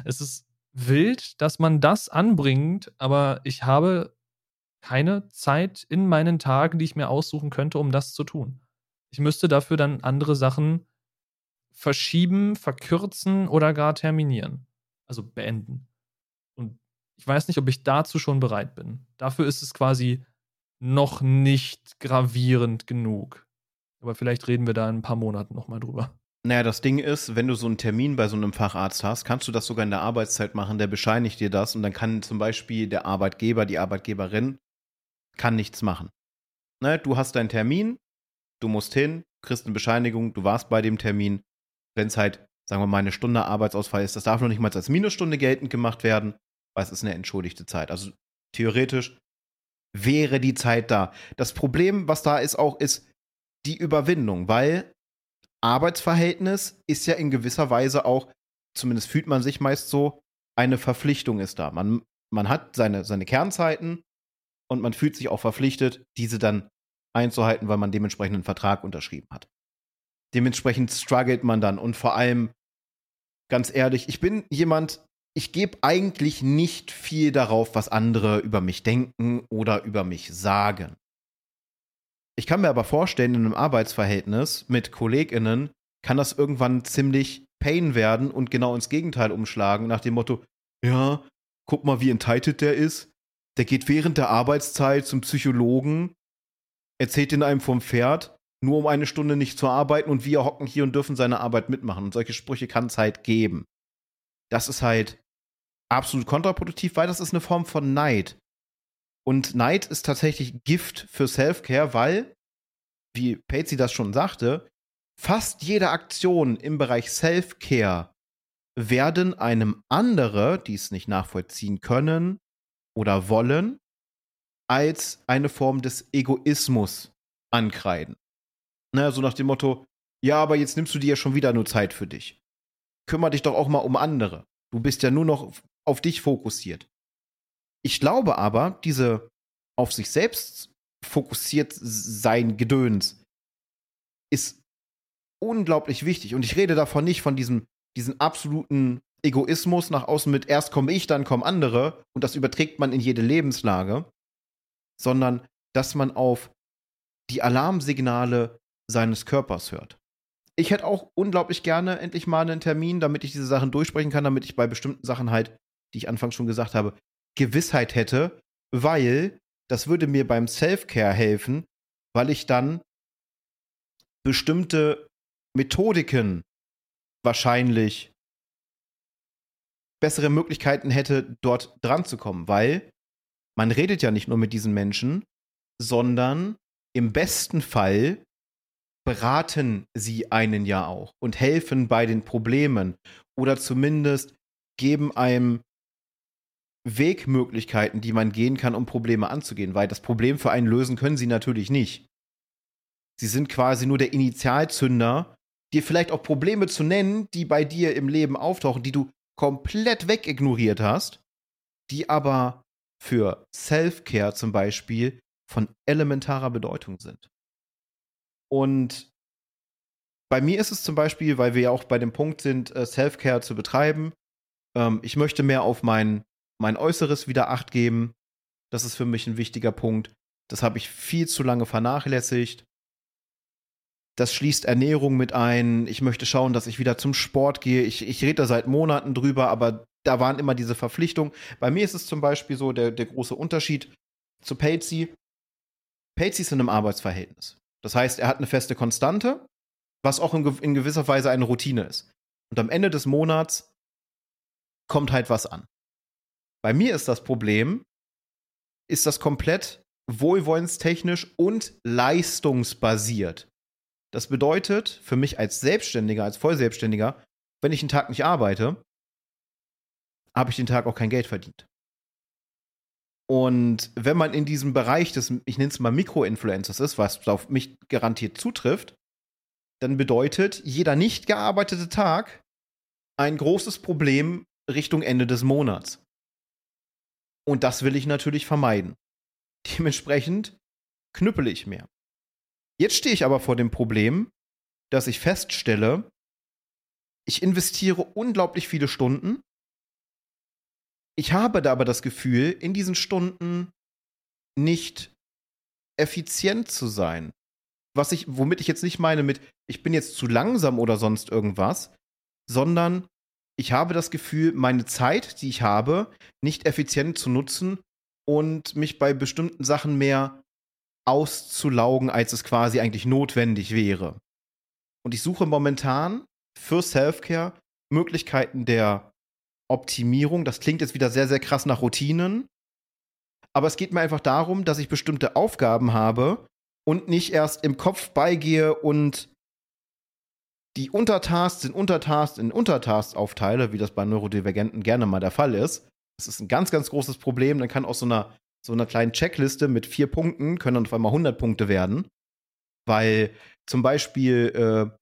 Es ist wild, dass man das anbringt, aber ich habe keine Zeit in meinen Tagen, die ich mir aussuchen könnte, um das zu tun. Ich müsste dafür dann andere Sachen verschieben, verkürzen oder gar terminieren. Also beenden. Und ich weiß nicht, ob ich dazu schon bereit bin. Dafür ist es quasi noch nicht gravierend genug. Aber vielleicht reden wir da in ein paar Monaten nochmal drüber. Naja, das Ding ist, wenn du so einen Termin bei so einem Facharzt hast, kannst du das sogar in der Arbeitszeit machen, der bescheinigt dir das und dann kann zum Beispiel der Arbeitgeber, die Arbeitgeberin, kann nichts machen. Ne, du hast deinen Termin, du musst hin, kriegst eine Bescheinigung, du warst bei dem Termin. Wenn es halt, sagen wir mal, eine Stunde Arbeitsausfall ist, das darf noch nicht mal als Minusstunde geltend gemacht werden, weil es ist eine entschuldigte Zeit. Also theoretisch wäre die Zeit da. Das Problem, was da ist, auch ist die Überwindung, weil Arbeitsverhältnis ist ja in gewisser Weise auch, zumindest fühlt man sich meist so, eine Verpflichtung ist da. Man, man hat seine, seine Kernzeiten und man fühlt sich auch verpflichtet, diese dann einzuhalten, weil man dementsprechend einen Vertrag unterschrieben hat. Dementsprechend struggelt man dann und vor allem, ganz ehrlich, ich bin jemand, ich gebe eigentlich nicht viel darauf, was andere über mich denken oder über mich sagen. Ich kann mir aber vorstellen, in einem Arbeitsverhältnis mit KollegInnen kann das irgendwann ziemlich Pain werden und genau ins Gegenteil umschlagen, nach dem Motto, ja, guck mal, wie entitled der ist. Der geht während der Arbeitszeit zum Psychologen, erzählt in einem vom Pferd, nur um eine Stunde nicht zu arbeiten und wir hocken hier und dürfen seine Arbeit mitmachen. Und solche Sprüche kann es halt geben. Das ist halt absolut kontraproduktiv, weil das ist eine Form von Neid. Und Neid ist tatsächlich Gift für Self-Care, weil, wie Patsy das schon sagte, fast jede Aktion im Bereich Self-Care werden einem andere, die es nicht nachvollziehen können oder wollen, als eine Form des Egoismus ankreiden. Ne, so nach dem Motto, ja, aber jetzt nimmst du dir ja schon wieder nur Zeit für dich. Kümmer dich doch auch mal um andere. Du bist ja nur noch auf dich fokussiert. Ich glaube aber, diese auf sich selbst fokussiert sein Gedöns ist unglaublich wichtig. Und ich rede davon nicht von diesem, diesem absoluten Egoismus nach außen mit erst komme ich, dann kommen andere. Und das überträgt man in jede Lebenslage, sondern dass man auf die Alarmsignale seines Körpers hört. Ich hätte auch unglaublich gerne endlich mal einen Termin, damit ich diese Sachen durchsprechen kann, damit ich bei bestimmten Sachen halt, die ich anfangs schon gesagt habe, Gewissheit hätte, weil das würde mir beim Self-Care helfen, weil ich dann bestimmte Methodiken wahrscheinlich bessere Möglichkeiten hätte, dort dran zu kommen, weil man redet ja nicht nur mit diesen Menschen, sondern im besten Fall beraten sie einen ja auch und helfen bei den Problemen oder zumindest geben einem Wegmöglichkeiten, die man gehen kann, um Probleme anzugehen, weil das Problem für einen lösen können sie natürlich nicht. Sie sind quasi nur der Initialzünder, dir vielleicht auch Probleme zu nennen, die bei dir im Leben auftauchen, die du komplett wegignoriert hast, die aber für Self-Care zum Beispiel von elementarer Bedeutung sind. Und bei mir ist es zum Beispiel, weil wir ja auch bei dem Punkt sind, äh, Self-Care zu betreiben, ähm, ich möchte mehr auf mein mein Äußeres wieder Acht geben. Das ist für mich ein wichtiger Punkt. Das habe ich viel zu lange vernachlässigt. Das schließt Ernährung mit ein. Ich möchte schauen, dass ich wieder zum Sport gehe. Ich, ich rede da seit Monaten drüber, aber da waren immer diese Verpflichtungen. Bei mir ist es zum Beispiel so der, der große Unterschied zu Patsy. Patsy ist in einem Arbeitsverhältnis. Das heißt, er hat eine feste Konstante, was auch in, in gewisser Weise eine Routine ist. Und am Ende des Monats kommt halt was an. Bei mir ist das Problem, ist das komplett wohlwollenstechnisch und leistungsbasiert. Das bedeutet für mich als Selbstständiger, als Vollselbstständiger, wenn ich einen Tag nicht arbeite, habe ich den Tag auch kein Geld verdient. Und wenn man in diesem Bereich des, ich nenne es mal Mikroinfluencers ist, was auf mich garantiert zutrifft, dann bedeutet jeder nicht gearbeitete Tag ein großes Problem Richtung Ende des Monats. Und das will ich natürlich vermeiden. Dementsprechend knüppel ich mehr. Jetzt stehe ich aber vor dem Problem, dass ich feststelle, ich investiere unglaublich viele Stunden. Ich habe da aber das Gefühl, in diesen Stunden nicht effizient zu sein. Was ich, womit ich jetzt nicht meine mit, ich bin jetzt zu langsam oder sonst irgendwas, sondern ich habe das Gefühl, meine Zeit, die ich habe, nicht effizient zu nutzen und mich bei bestimmten Sachen mehr auszulaugen, als es quasi eigentlich notwendig wäre. Und ich suche momentan für Selfcare Möglichkeiten der Optimierung. Das klingt jetzt wieder sehr, sehr krass nach Routinen. Aber es geht mir einfach darum, dass ich bestimmte Aufgaben habe und nicht erst im Kopf beigehe und die Untertasks in Untertasks in Untertasks aufteile, wie das bei Neurodivergenten gerne mal der Fall ist. Das ist ein ganz, ganz großes Problem. Dann kann aus so einer, so einer kleinen Checkliste mit vier Punkten können dann auf einmal 100 Punkte werden. Weil zum Beispiel äh,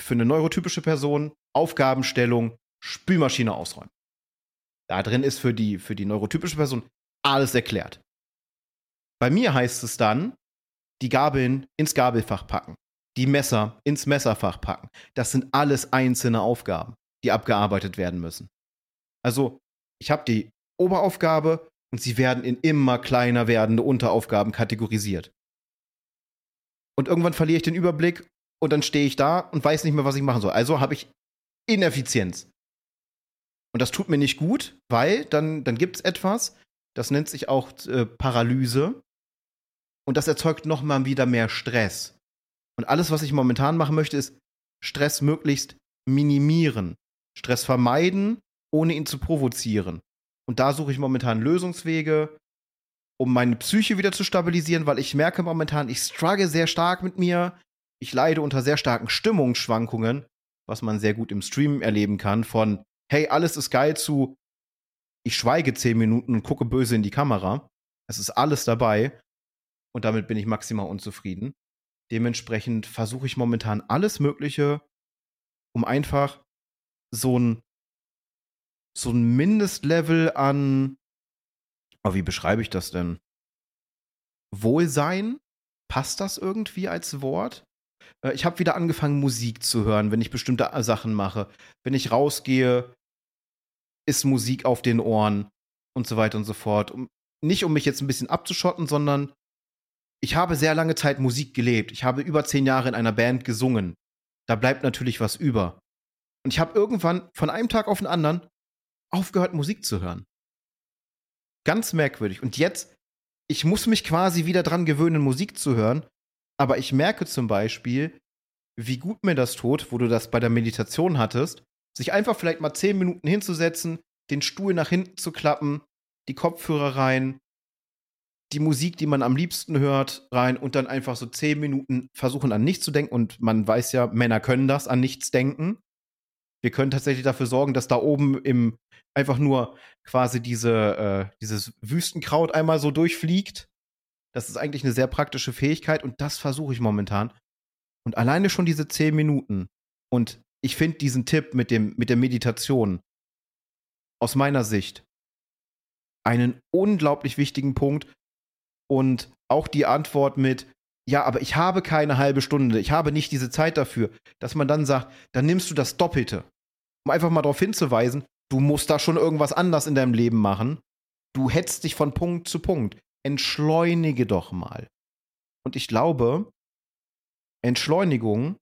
für eine neurotypische Person Aufgabenstellung Spülmaschine ausräumen. Da drin ist für die, für die neurotypische Person alles erklärt. Bei mir heißt es dann, die Gabeln ins Gabelfach packen, die Messer ins Messerfach packen. Das sind alles einzelne Aufgaben, die abgearbeitet werden müssen. Also, ich habe die Oberaufgabe und sie werden in immer kleiner werdende Unteraufgaben kategorisiert. Und irgendwann verliere ich den Überblick und dann stehe ich da und weiß nicht mehr, was ich machen soll. Also habe ich Ineffizienz. Und das tut mir nicht gut, weil dann, dann gibt es etwas, das nennt sich auch äh, Paralyse. Und das erzeugt nochmal wieder mehr Stress. Und alles, was ich momentan machen möchte, ist Stress möglichst minimieren. Stress vermeiden, ohne ihn zu provozieren. Und da suche ich momentan Lösungswege, um meine Psyche wieder zu stabilisieren, weil ich merke momentan, ich struggle sehr stark mit mir ich leide unter sehr starken Stimmungsschwankungen, was man sehr gut im Stream erleben kann, von hey, alles ist geil zu ich schweige zehn Minuten und gucke böse in die Kamera. Es ist alles dabei und damit bin ich maximal unzufrieden. Dementsprechend versuche ich momentan alles Mögliche, um einfach so ein so ein Mindestlevel an, oh, wie beschreibe ich das denn? Wohlsein? Passt das irgendwie als Wort? Äh, ich habe wieder angefangen, Musik zu hören, wenn ich bestimmte äh, Sachen mache. Wenn ich rausgehe, ist Musik auf den Ohren und so weiter und so fort. Um, nicht um mich jetzt ein bisschen abzuschotten, sondern ich habe sehr lange Zeit Musik gelebt. Ich habe über zehn Jahre in einer Band gesungen. Da bleibt natürlich was über. Und ich habe irgendwann von einem Tag auf den anderen aufgehört, Musik zu hören. Ganz merkwürdig. Und jetzt, ich muss mich quasi wieder dran gewöhnen, Musik zu hören, aber ich merke zum Beispiel, wie gut mir das tut, wo du das bei der Meditation hattest, sich einfach vielleicht mal zehn Minuten hinzusetzen, den Stuhl nach hinten zu klappen, die Kopfhörer rein, die Musik, die man am liebsten hört, rein und dann einfach so zehn Minuten versuchen an nichts zu denken. Und man weiß ja, Männer können das, an nichts denken. Wir können tatsächlich dafür sorgen, dass da oben im einfach nur quasi diese, äh, dieses Wüstenkraut einmal so durchfliegt das ist eigentlich eine sehr praktische Fähigkeit und das versuche ich momentan. Und alleine schon diese zehn Minuten. Und ich finde diesen Tipp mit, dem, mit der Meditation aus meiner Sicht einen unglaublich wichtigen Punkt. Und auch die Antwort mit, ja, aber ich habe keine halbe Stunde, ich habe nicht diese Zeit dafür, dass man dann sagt, dann nimmst du das Doppelte. Um einfach mal darauf hinzuweisen, du musst da schon irgendwas anders in deinem Leben machen. Du hetzt dich von Punkt zu Punkt entschleunige doch mal. Und ich glaube, Entschleunigung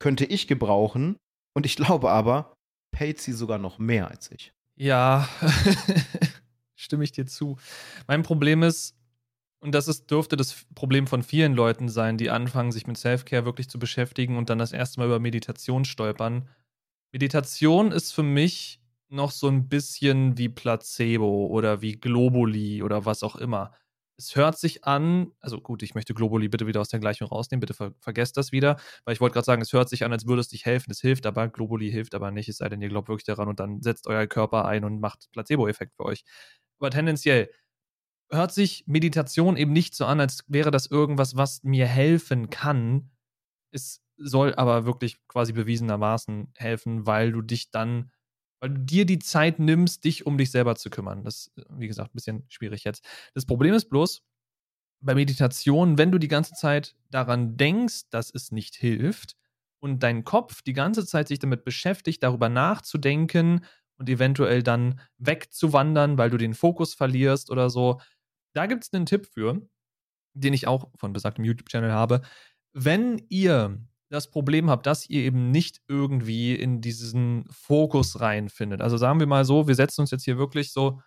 könnte ich gebrauchen und ich glaube aber, sie sogar noch mehr als ich. Ja, <laughs> stimme ich dir zu. Mein Problem ist, und das ist, dürfte das Problem von vielen Leuten sein, die anfangen, sich mit Self-Care wirklich zu beschäftigen und dann das erste Mal über Meditation stolpern. Meditation ist für mich noch so ein bisschen wie Placebo oder wie Globuli oder was auch immer. Es hört sich an, also gut, ich möchte Globuli bitte wieder aus der Gleichung rausnehmen, bitte ver vergesst das wieder, weil ich wollte gerade sagen, es hört sich an, als würde es dich helfen, es hilft aber, Globuli hilft aber nicht, es sei denn, ihr glaubt wirklich daran und dann setzt euer Körper ein und macht Placebo-Effekt für euch. Aber tendenziell hört sich Meditation eben nicht so an, als wäre das irgendwas, was mir helfen kann. Es soll aber wirklich quasi bewiesenermaßen helfen, weil du dich dann weil du dir die Zeit nimmst, dich um dich selber zu kümmern. Das ist, wie gesagt, ein bisschen schwierig jetzt. Das Problem ist bloß, bei Meditation, wenn du die ganze Zeit daran denkst, dass es nicht hilft und dein Kopf die ganze Zeit sich damit beschäftigt, darüber nachzudenken und eventuell dann wegzuwandern, weil du den Fokus verlierst oder so, da gibt es einen Tipp für, den ich auch von besagtem YouTube-Channel habe. Wenn ihr das Problem habt, dass ihr eben nicht irgendwie in diesen Fokus reinfindet. Also sagen wir mal so, wir setzen uns jetzt hier wirklich so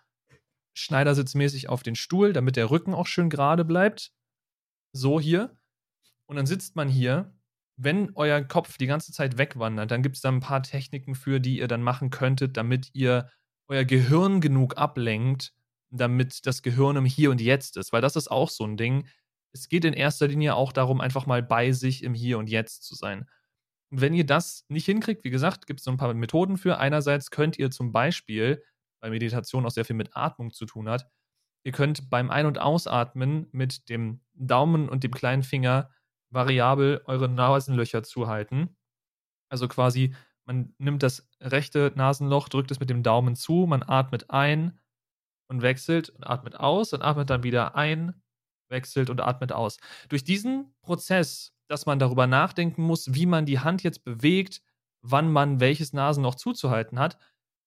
schneidersitzmäßig auf den Stuhl, damit der Rücken auch schön gerade bleibt. So hier. Und dann sitzt man hier. Wenn euer Kopf die ganze Zeit wegwandert, dann gibt es da ein paar Techniken für, die ihr dann machen könntet, damit ihr euer Gehirn genug ablenkt, damit das Gehirn im Hier und Jetzt ist. Weil das ist auch so ein Ding es geht in erster Linie auch darum, einfach mal bei sich im Hier und Jetzt zu sein. Und wenn ihr das nicht hinkriegt, wie gesagt, gibt es so ein paar Methoden für. Einerseits könnt ihr zum Beispiel, weil Meditation auch sehr viel mit Atmung zu tun hat, ihr könnt beim Ein- und Ausatmen mit dem Daumen und dem kleinen Finger variabel eure Nasenlöcher zuhalten. Also quasi, man nimmt das rechte Nasenloch, drückt es mit dem Daumen zu, man atmet ein und wechselt und atmet aus und atmet dann wieder ein wechselt und atmet aus. Durch diesen Prozess, dass man darüber nachdenken muss, wie man die Hand jetzt bewegt, wann man welches Nasenloch zuzuhalten hat,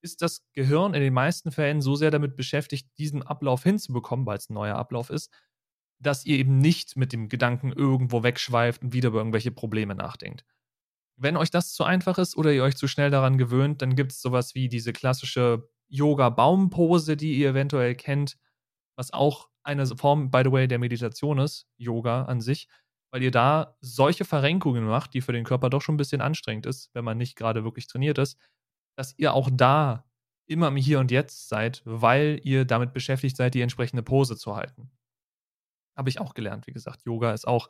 ist das Gehirn in den meisten Fällen so sehr damit beschäftigt, diesen Ablauf hinzubekommen, weil es ein neuer Ablauf ist, dass ihr eben nicht mit dem Gedanken irgendwo wegschweift und wieder über irgendwelche Probleme nachdenkt. Wenn euch das zu einfach ist oder ihr euch zu schnell daran gewöhnt, dann gibt es sowas wie diese klassische Yoga-Baumpose, die ihr eventuell kennt, was auch eine Form, by the way, der Meditation ist, Yoga an sich, weil ihr da solche Verrenkungen macht, die für den Körper doch schon ein bisschen anstrengend ist, wenn man nicht gerade wirklich trainiert ist, dass ihr auch da immer im Hier und Jetzt seid, weil ihr damit beschäftigt seid, die entsprechende Pose zu halten. Habe ich auch gelernt, wie gesagt. Yoga ist auch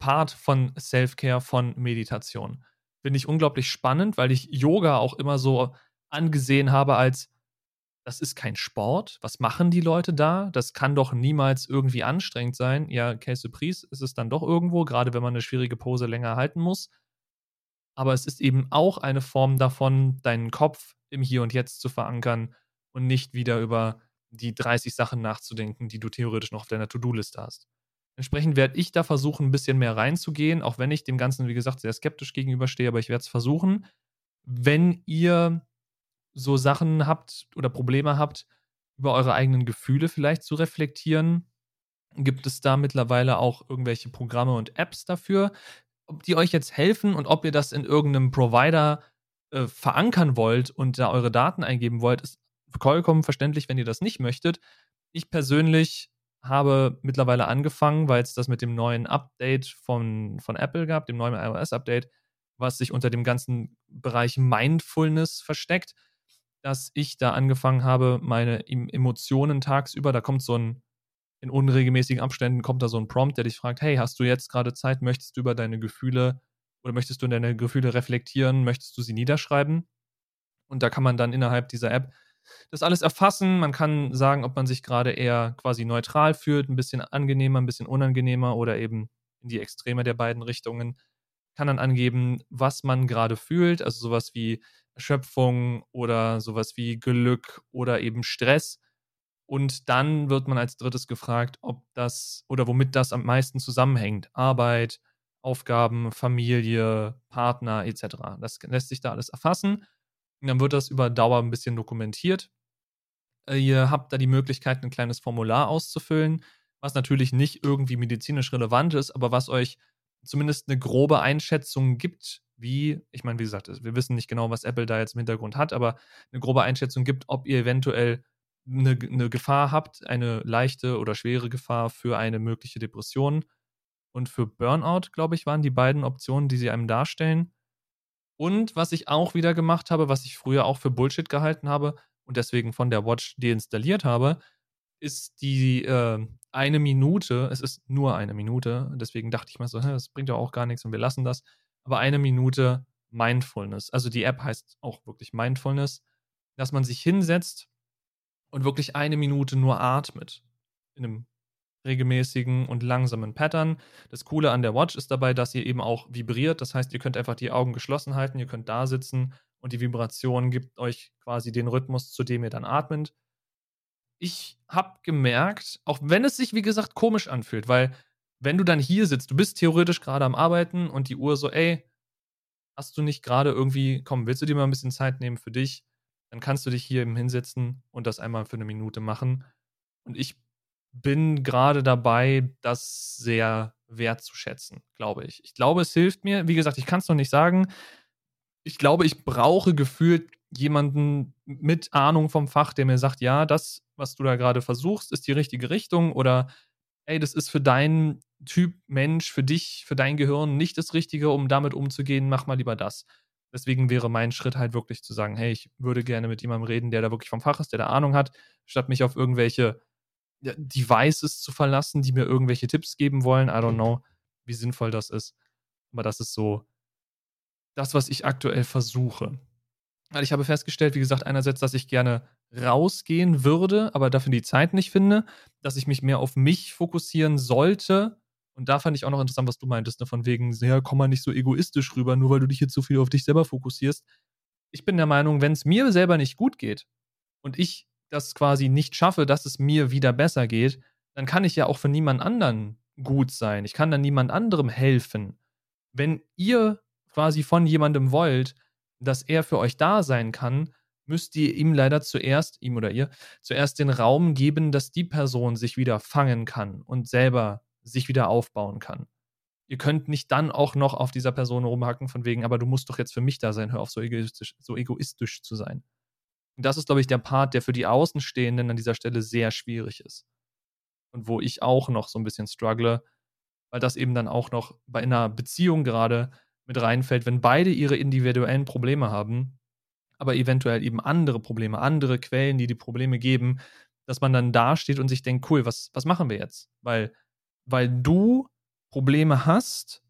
Part von Self-Care, von Meditation. Finde ich unglaublich spannend, weil ich Yoga auch immer so angesehen habe als das ist kein Sport. Was machen die Leute da? Das kann doch niemals irgendwie anstrengend sein. Ja, Case Pries ist es dann doch irgendwo, gerade wenn man eine schwierige Pose länger halten muss. Aber es ist eben auch eine Form davon, deinen Kopf im Hier und Jetzt zu verankern und nicht wieder über die 30 Sachen nachzudenken, die du theoretisch noch auf deiner To-Do-Liste hast. Entsprechend werde ich da versuchen, ein bisschen mehr reinzugehen, auch wenn ich dem Ganzen, wie gesagt, sehr skeptisch gegenüberstehe, aber ich werde es versuchen. Wenn ihr so Sachen habt oder Probleme habt, über eure eigenen Gefühle vielleicht zu reflektieren? Gibt es da mittlerweile auch irgendwelche Programme und Apps dafür, die euch jetzt helfen und ob ihr das in irgendeinem Provider äh, verankern wollt und da eure Daten eingeben wollt, ist vollkommen verständlich, wenn ihr das nicht möchtet. Ich persönlich habe mittlerweile angefangen, weil es das mit dem neuen Update von, von Apple gab, dem neuen iOS-Update, was sich unter dem ganzen Bereich Mindfulness versteckt dass ich da angefangen habe, meine Emotionen tagsüber, da kommt so ein, in unregelmäßigen Abständen kommt da so ein Prompt, der dich fragt, hey, hast du jetzt gerade Zeit, möchtest du über deine Gefühle oder möchtest du deine Gefühle reflektieren, möchtest du sie niederschreiben? Und da kann man dann innerhalb dieser App das alles erfassen. Man kann sagen, ob man sich gerade eher quasi neutral fühlt, ein bisschen angenehmer, ein bisschen unangenehmer oder eben in die Extreme der beiden Richtungen. Kann dann angeben, was man gerade fühlt, also sowas wie Erschöpfung oder sowas wie Glück oder eben Stress. Und dann wird man als drittes gefragt, ob das oder womit das am meisten zusammenhängt. Arbeit, Aufgaben, Familie, Partner etc. Das lässt sich da alles erfassen. Und dann wird das über Dauer ein bisschen dokumentiert. Äh, ihr habt da die Möglichkeit, ein kleines Formular auszufüllen, was natürlich nicht irgendwie medizinisch relevant ist, aber was euch zumindest eine grobe Einschätzung gibt, wie, ich meine, wie gesagt, wir wissen nicht genau, was Apple da jetzt im Hintergrund hat, aber eine grobe Einschätzung gibt, ob ihr eventuell eine, eine Gefahr habt, eine leichte oder schwere Gefahr für eine mögliche Depression und für Burnout, glaube ich, waren die beiden Optionen, die sie einem darstellen. Und was ich auch wieder gemacht habe, was ich früher auch für Bullshit gehalten habe und deswegen von der Watch deinstalliert habe, ist die äh, eine Minute, es ist nur eine Minute, deswegen dachte ich mal so, das bringt ja auch gar nichts und wir lassen das aber eine Minute Mindfulness. Also die App heißt auch wirklich Mindfulness, dass man sich hinsetzt und wirklich eine Minute nur atmet. In einem regelmäßigen und langsamen Pattern. Das Coole an der Watch ist dabei, dass ihr eben auch vibriert. Das heißt, ihr könnt einfach die Augen geschlossen halten, ihr könnt da sitzen und die Vibration gibt euch quasi den Rhythmus, zu dem ihr dann atmet. Ich habe gemerkt, auch wenn es sich, wie gesagt, komisch anfühlt, weil wenn du dann hier sitzt, du bist theoretisch gerade am Arbeiten und die Uhr so, ey, hast du nicht gerade irgendwie, komm, willst du dir mal ein bisschen Zeit nehmen für dich? Dann kannst du dich hier eben hinsetzen und das einmal für eine Minute machen. Und ich bin gerade dabei, das sehr wertzuschätzen, glaube ich. Ich glaube, es hilft mir. Wie gesagt, ich kann es noch nicht sagen. Ich glaube, ich brauche gefühlt jemanden mit Ahnung vom Fach, der mir sagt, ja, das, was du da gerade versuchst, ist die richtige Richtung oder ey, das ist für deinen Typ Mensch, für dich, für dein Gehirn nicht das Richtige, um damit umzugehen, mach mal lieber das. Deswegen wäre mein Schritt halt wirklich zu sagen, hey, ich würde gerne mit jemandem reden, der da wirklich vom Fach ist, der da Ahnung hat, statt mich auf irgendwelche Devices zu verlassen, die mir irgendwelche Tipps geben wollen. I don't know, wie sinnvoll das ist. Aber das ist so das, was ich aktuell versuche. Weil ich habe festgestellt, wie gesagt, einerseits, dass ich gerne rausgehen würde, aber dafür die Zeit nicht finde, dass ich mich mehr auf mich fokussieren sollte. Und da fand ich auch noch interessant, was du meintest, ne, von wegen, ja, komm mal nicht so egoistisch rüber, nur weil du dich jetzt so viel auf dich selber fokussierst. Ich bin der Meinung, wenn es mir selber nicht gut geht und ich das quasi nicht schaffe, dass es mir wieder besser geht, dann kann ich ja auch für niemand anderen gut sein. Ich kann dann niemand anderem helfen. Wenn ihr quasi von jemandem wollt, dass er für euch da sein kann, müsst ihr ihm leider zuerst, ihm oder ihr, zuerst den Raum geben, dass die Person sich wieder fangen kann und selber sich wieder aufbauen kann. Ihr könnt nicht dann auch noch auf dieser Person rumhacken, von wegen, aber du musst doch jetzt für mich da sein, hör auf, so egoistisch, so egoistisch zu sein. Und das ist, glaube ich, der Part, der für die Außenstehenden an dieser Stelle sehr schwierig ist. Und wo ich auch noch so ein bisschen struggle, weil das eben dann auch noch bei einer Beziehung gerade mit reinfällt, wenn beide ihre individuellen Probleme haben, aber eventuell eben andere Probleme, andere Quellen, die die Probleme geben, dass man dann dasteht und sich denkt, cool, was, was machen wir jetzt? Weil, weil du Probleme hast,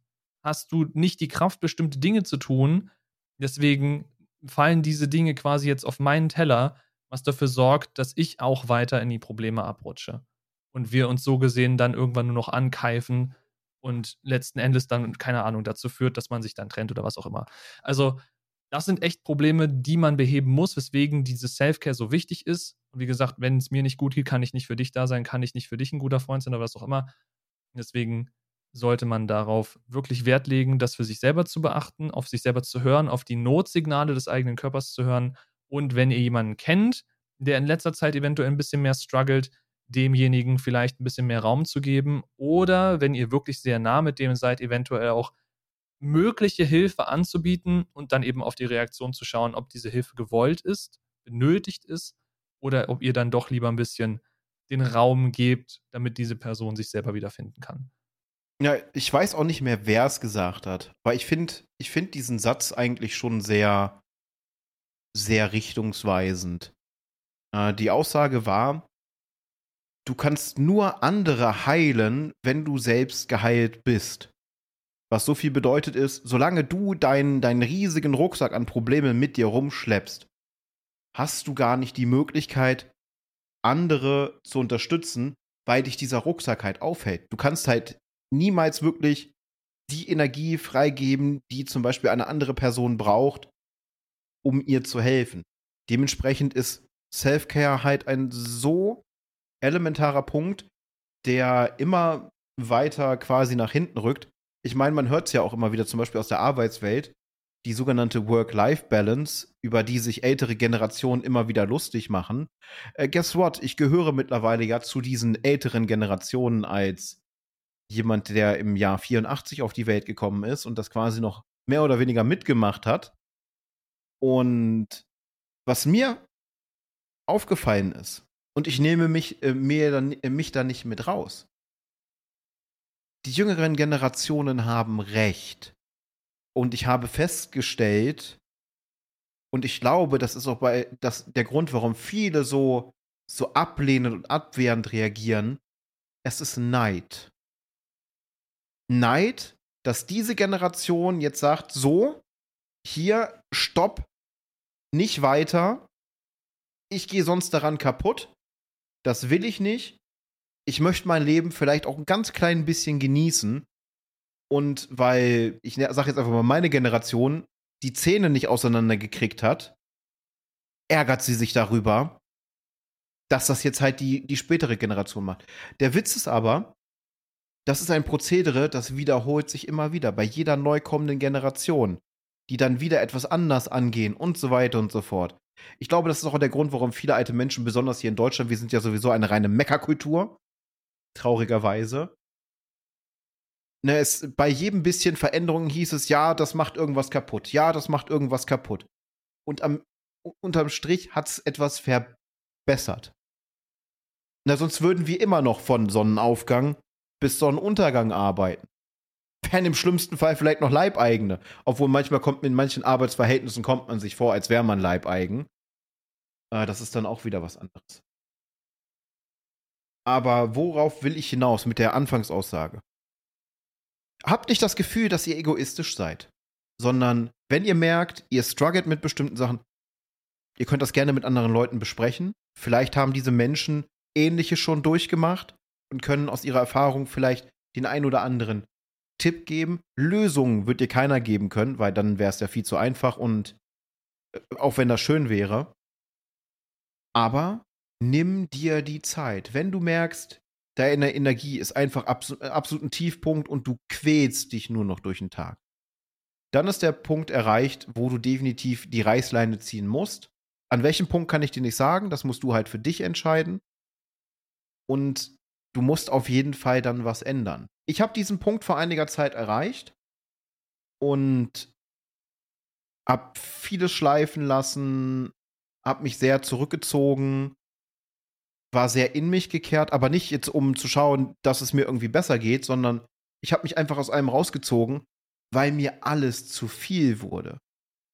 hast du nicht die Kraft, bestimmte Dinge zu tun. Deswegen fallen diese Dinge quasi jetzt auf meinen Teller, was dafür sorgt, dass ich auch weiter in die Probleme abrutsche. Und wir uns so gesehen dann irgendwann nur noch ankeifen und letzten Endes dann, keine Ahnung, dazu führt, dass man sich dann trennt oder was auch immer. Also, das sind echt Probleme, die man beheben muss, weswegen dieses Self-Care so wichtig ist. Und wie gesagt, wenn es mir nicht gut geht, kann ich nicht für dich da sein, kann ich nicht für dich ein guter Freund sein oder was auch immer. Deswegen sollte man darauf wirklich Wert legen, das für sich selber zu beachten, auf sich selber zu hören, auf die Notsignale des eigenen Körpers zu hören. Und wenn ihr jemanden kennt, der in letzter Zeit eventuell ein bisschen mehr struggelt, demjenigen vielleicht ein bisschen mehr Raum zu geben. Oder wenn ihr wirklich sehr nah mit dem seid, eventuell auch mögliche Hilfe anzubieten und dann eben auf die Reaktion zu schauen, ob diese Hilfe gewollt ist, benötigt ist oder ob ihr dann doch lieber ein bisschen den Raum gebt, damit diese Person sich selber wiederfinden kann. Ja, ich weiß auch nicht mehr, wer es gesagt hat. Weil ich finde ich find diesen Satz eigentlich schon sehr, sehr richtungsweisend. Äh, die Aussage war, du kannst nur andere heilen, wenn du selbst geheilt bist. Was so viel bedeutet ist, solange du deinen, deinen riesigen Rucksack an Problemen mit dir rumschleppst, hast du gar nicht die Möglichkeit, andere zu unterstützen, weil dich dieser Rucksack halt aufhält. Du kannst halt niemals wirklich die Energie freigeben, die zum Beispiel eine andere Person braucht, um ihr zu helfen. Dementsprechend ist Self-Care halt ein so elementarer Punkt, der immer weiter quasi nach hinten rückt. Ich meine, man hört es ja auch immer wieder zum Beispiel aus der Arbeitswelt, die sogenannte Work-Life-Balance, über die sich ältere Generationen immer wieder lustig machen. Äh, guess what? Ich gehöre mittlerweile ja zu diesen älteren Generationen als jemand, der im Jahr 84 auf die Welt gekommen ist und das quasi noch mehr oder weniger mitgemacht hat. Und was mir aufgefallen ist, und ich nehme mich, äh, mir dann, äh, mich da nicht mit raus, die jüngeren Generationen haben recht. Und ich habe festgestellt, und ich glaube, das ist auch bei, das, der Grund, warum viele so, so ablehnend und abwehrend reagieren, es ist Neid. Neid, dass diese Generation jetzt sagt, so, hier, stopp, nicht weiter, ich gehe sonst daran kaputt, das will ich nicht. Ich möchte mein Leben vielleicht auch ein ganz klein bisschen genießen. Und weil, ich ne, sage jetzt einfach mal, meine Generation die Zähne nicht auseinandergekriegt hat, ärgert sie sich darüber, dass das jetzt halt die, die spätere Generation macht. Der Witz ist aber, das ist ein Prozedere, das wiederholt sich immer wieder bei jeder neu kommenden Generation, die dann wieder etwas anders angehen und so weiter und so fort. Ich glaube, das ist auch der Grund, warum viele alte Menschen, besonders hier in Deutschland, wir sind ja sowieso eine reine Meckerkultur, traurigerweise. Ne, es, bei jedem bisschen Veränderung hieß es, ja, das macht irgendwas kaputt, ja, das macht irgendwas kaputt. Und am, unterm Strich hat es etwas verbessert. Na, sonst würden wir immer noch von Sonnenaufgang bis Sonnenuntergang arbeiten. Wären im schlimmsten Fall vielleicht noch Leibeigene. Obwohl manchmal kommt in manchen Arbeitsverhältnissen kommt man sich vor, als wäre man Leibeigen. Äh, das ist dann auch wieder was anderes. Aber worauf will ich hinaus mit der Anfangsaussage? Habt nicht das Gefühl, dass ihr egoistisch seid, sondern wenn ihr merkt, ihr struggelt mit bestimmten Sachen, ihr könnt das gerne mit anderen Leuten besprechen. Vielleicht haben diese Menschen ähnliches schon durchgemacht und können aus ihrer Erfahrung vielleicht den ein oder anderen Tipp geben. Lösungen wird dir keiner geben können, weil dann wäre es ja viel zu einfach und äh, auch wenn das schön wäre. Aber nimm dir die Zeit. Wenn du merkst, deine Energie ist einfach absolut, äh, absolut ein Tiefpunkt und du quälst dich nur noch durch den Tag, dann ist der Punkt erreicht, wo du definitiv die Reißleine ziehen musst. An welchem Punkt kann ich dir nicht sagen, das musst du halt für dich entscheiden. Und du musst auf jeden Fall dann was ändern. Ich habe diesen Punkt vor einiger Zeit erreicht und habe vieles schleifen lassen, habe mich sehr zurückgezogen, war sehr in mich gekehrt, aber nicht jetzt, um zu schauen, dass es mir irgendwie besser geht, sondern ich habe mich einfach aus einem rausgezogen, weil mir alles zu viel wurde.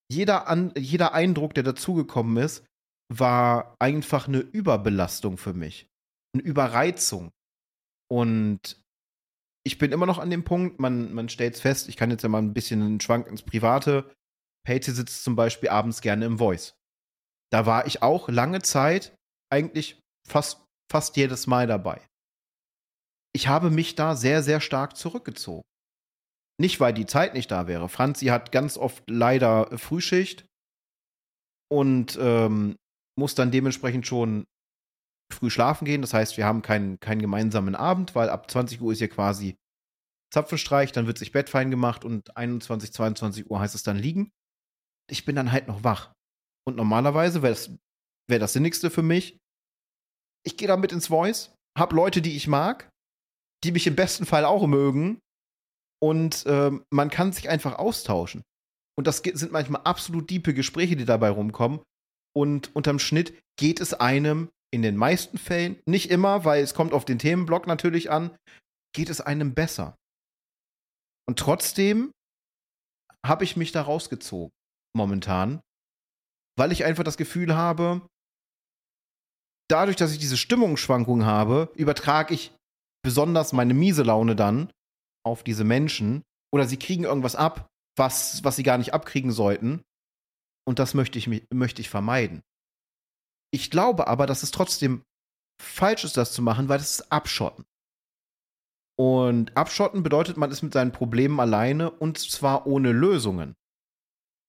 Jeder, An jeder Eindruck, der dazugekommen ist, war einfach eine Überbelastung für mich. Eine Überreizung. Und ich bin immer noch an dem Punkt, man, man stellt es fest, ich kann jetzt ja mal ein bisschen einen Schwank ins Private. Patty sitzt zum Beispiel abends gerne im Voice. Da war ich auch lange Zeit eigentlich fast, fast jedes Mal dabei. Ich habe mich da sehr, sehr stark zurückgezogen. Nicht, weil die Zeit nicht da wäre. Franzi hat ganz oft leider Frühschicht und ähm, muss dann dementsprechend schon früh schlafen gehen. Das heißt, wir haben keinen, keinen gemeinsamen Abend, weil ab 20 Uhr ist hier quasi Zapfenstreich, dann wird sich Bett fein gemacht und 21, 22 Uhr heißt es dann liegen. Ich bin dann halt noch wach. Und normalerweise wäre das, wär das Sinnigste für mich. Ich gehe da mit ins Voice, hab Leute, die ich mag, die mich im besten Fall auch mögen. Und äh, man kann sich einfach austauschen. Und das sind manchmal absolut diepe Gespräche, die dabei rumkommen. Und unterm Schnitt geht es einem in den meisten Fällen, nicht immer, weil es kommt auf den Themenblock natürlich an, geht es einem besser. Und trotzdem habe ich mich da rausgezogen, momentan, weil ich einfach das Gefühl habe, dadurch, dass ich diese Stimmungsschwankungen habe, übertrage ich besonders meine miese Laune dann auf diese Menschen oder sie kriegen irgendwas ab, was, was sie gar nicht abkriegen sollten. Und das möchte ich, möchte ich vermeiden. Ich glaube aber, dass es trotzdem falsch ist, das zu machen, weil das ist Abschotten. Und Abschotten bedeutet, man ist mit seinen Problemen alleine und zwar ohne Lösungen.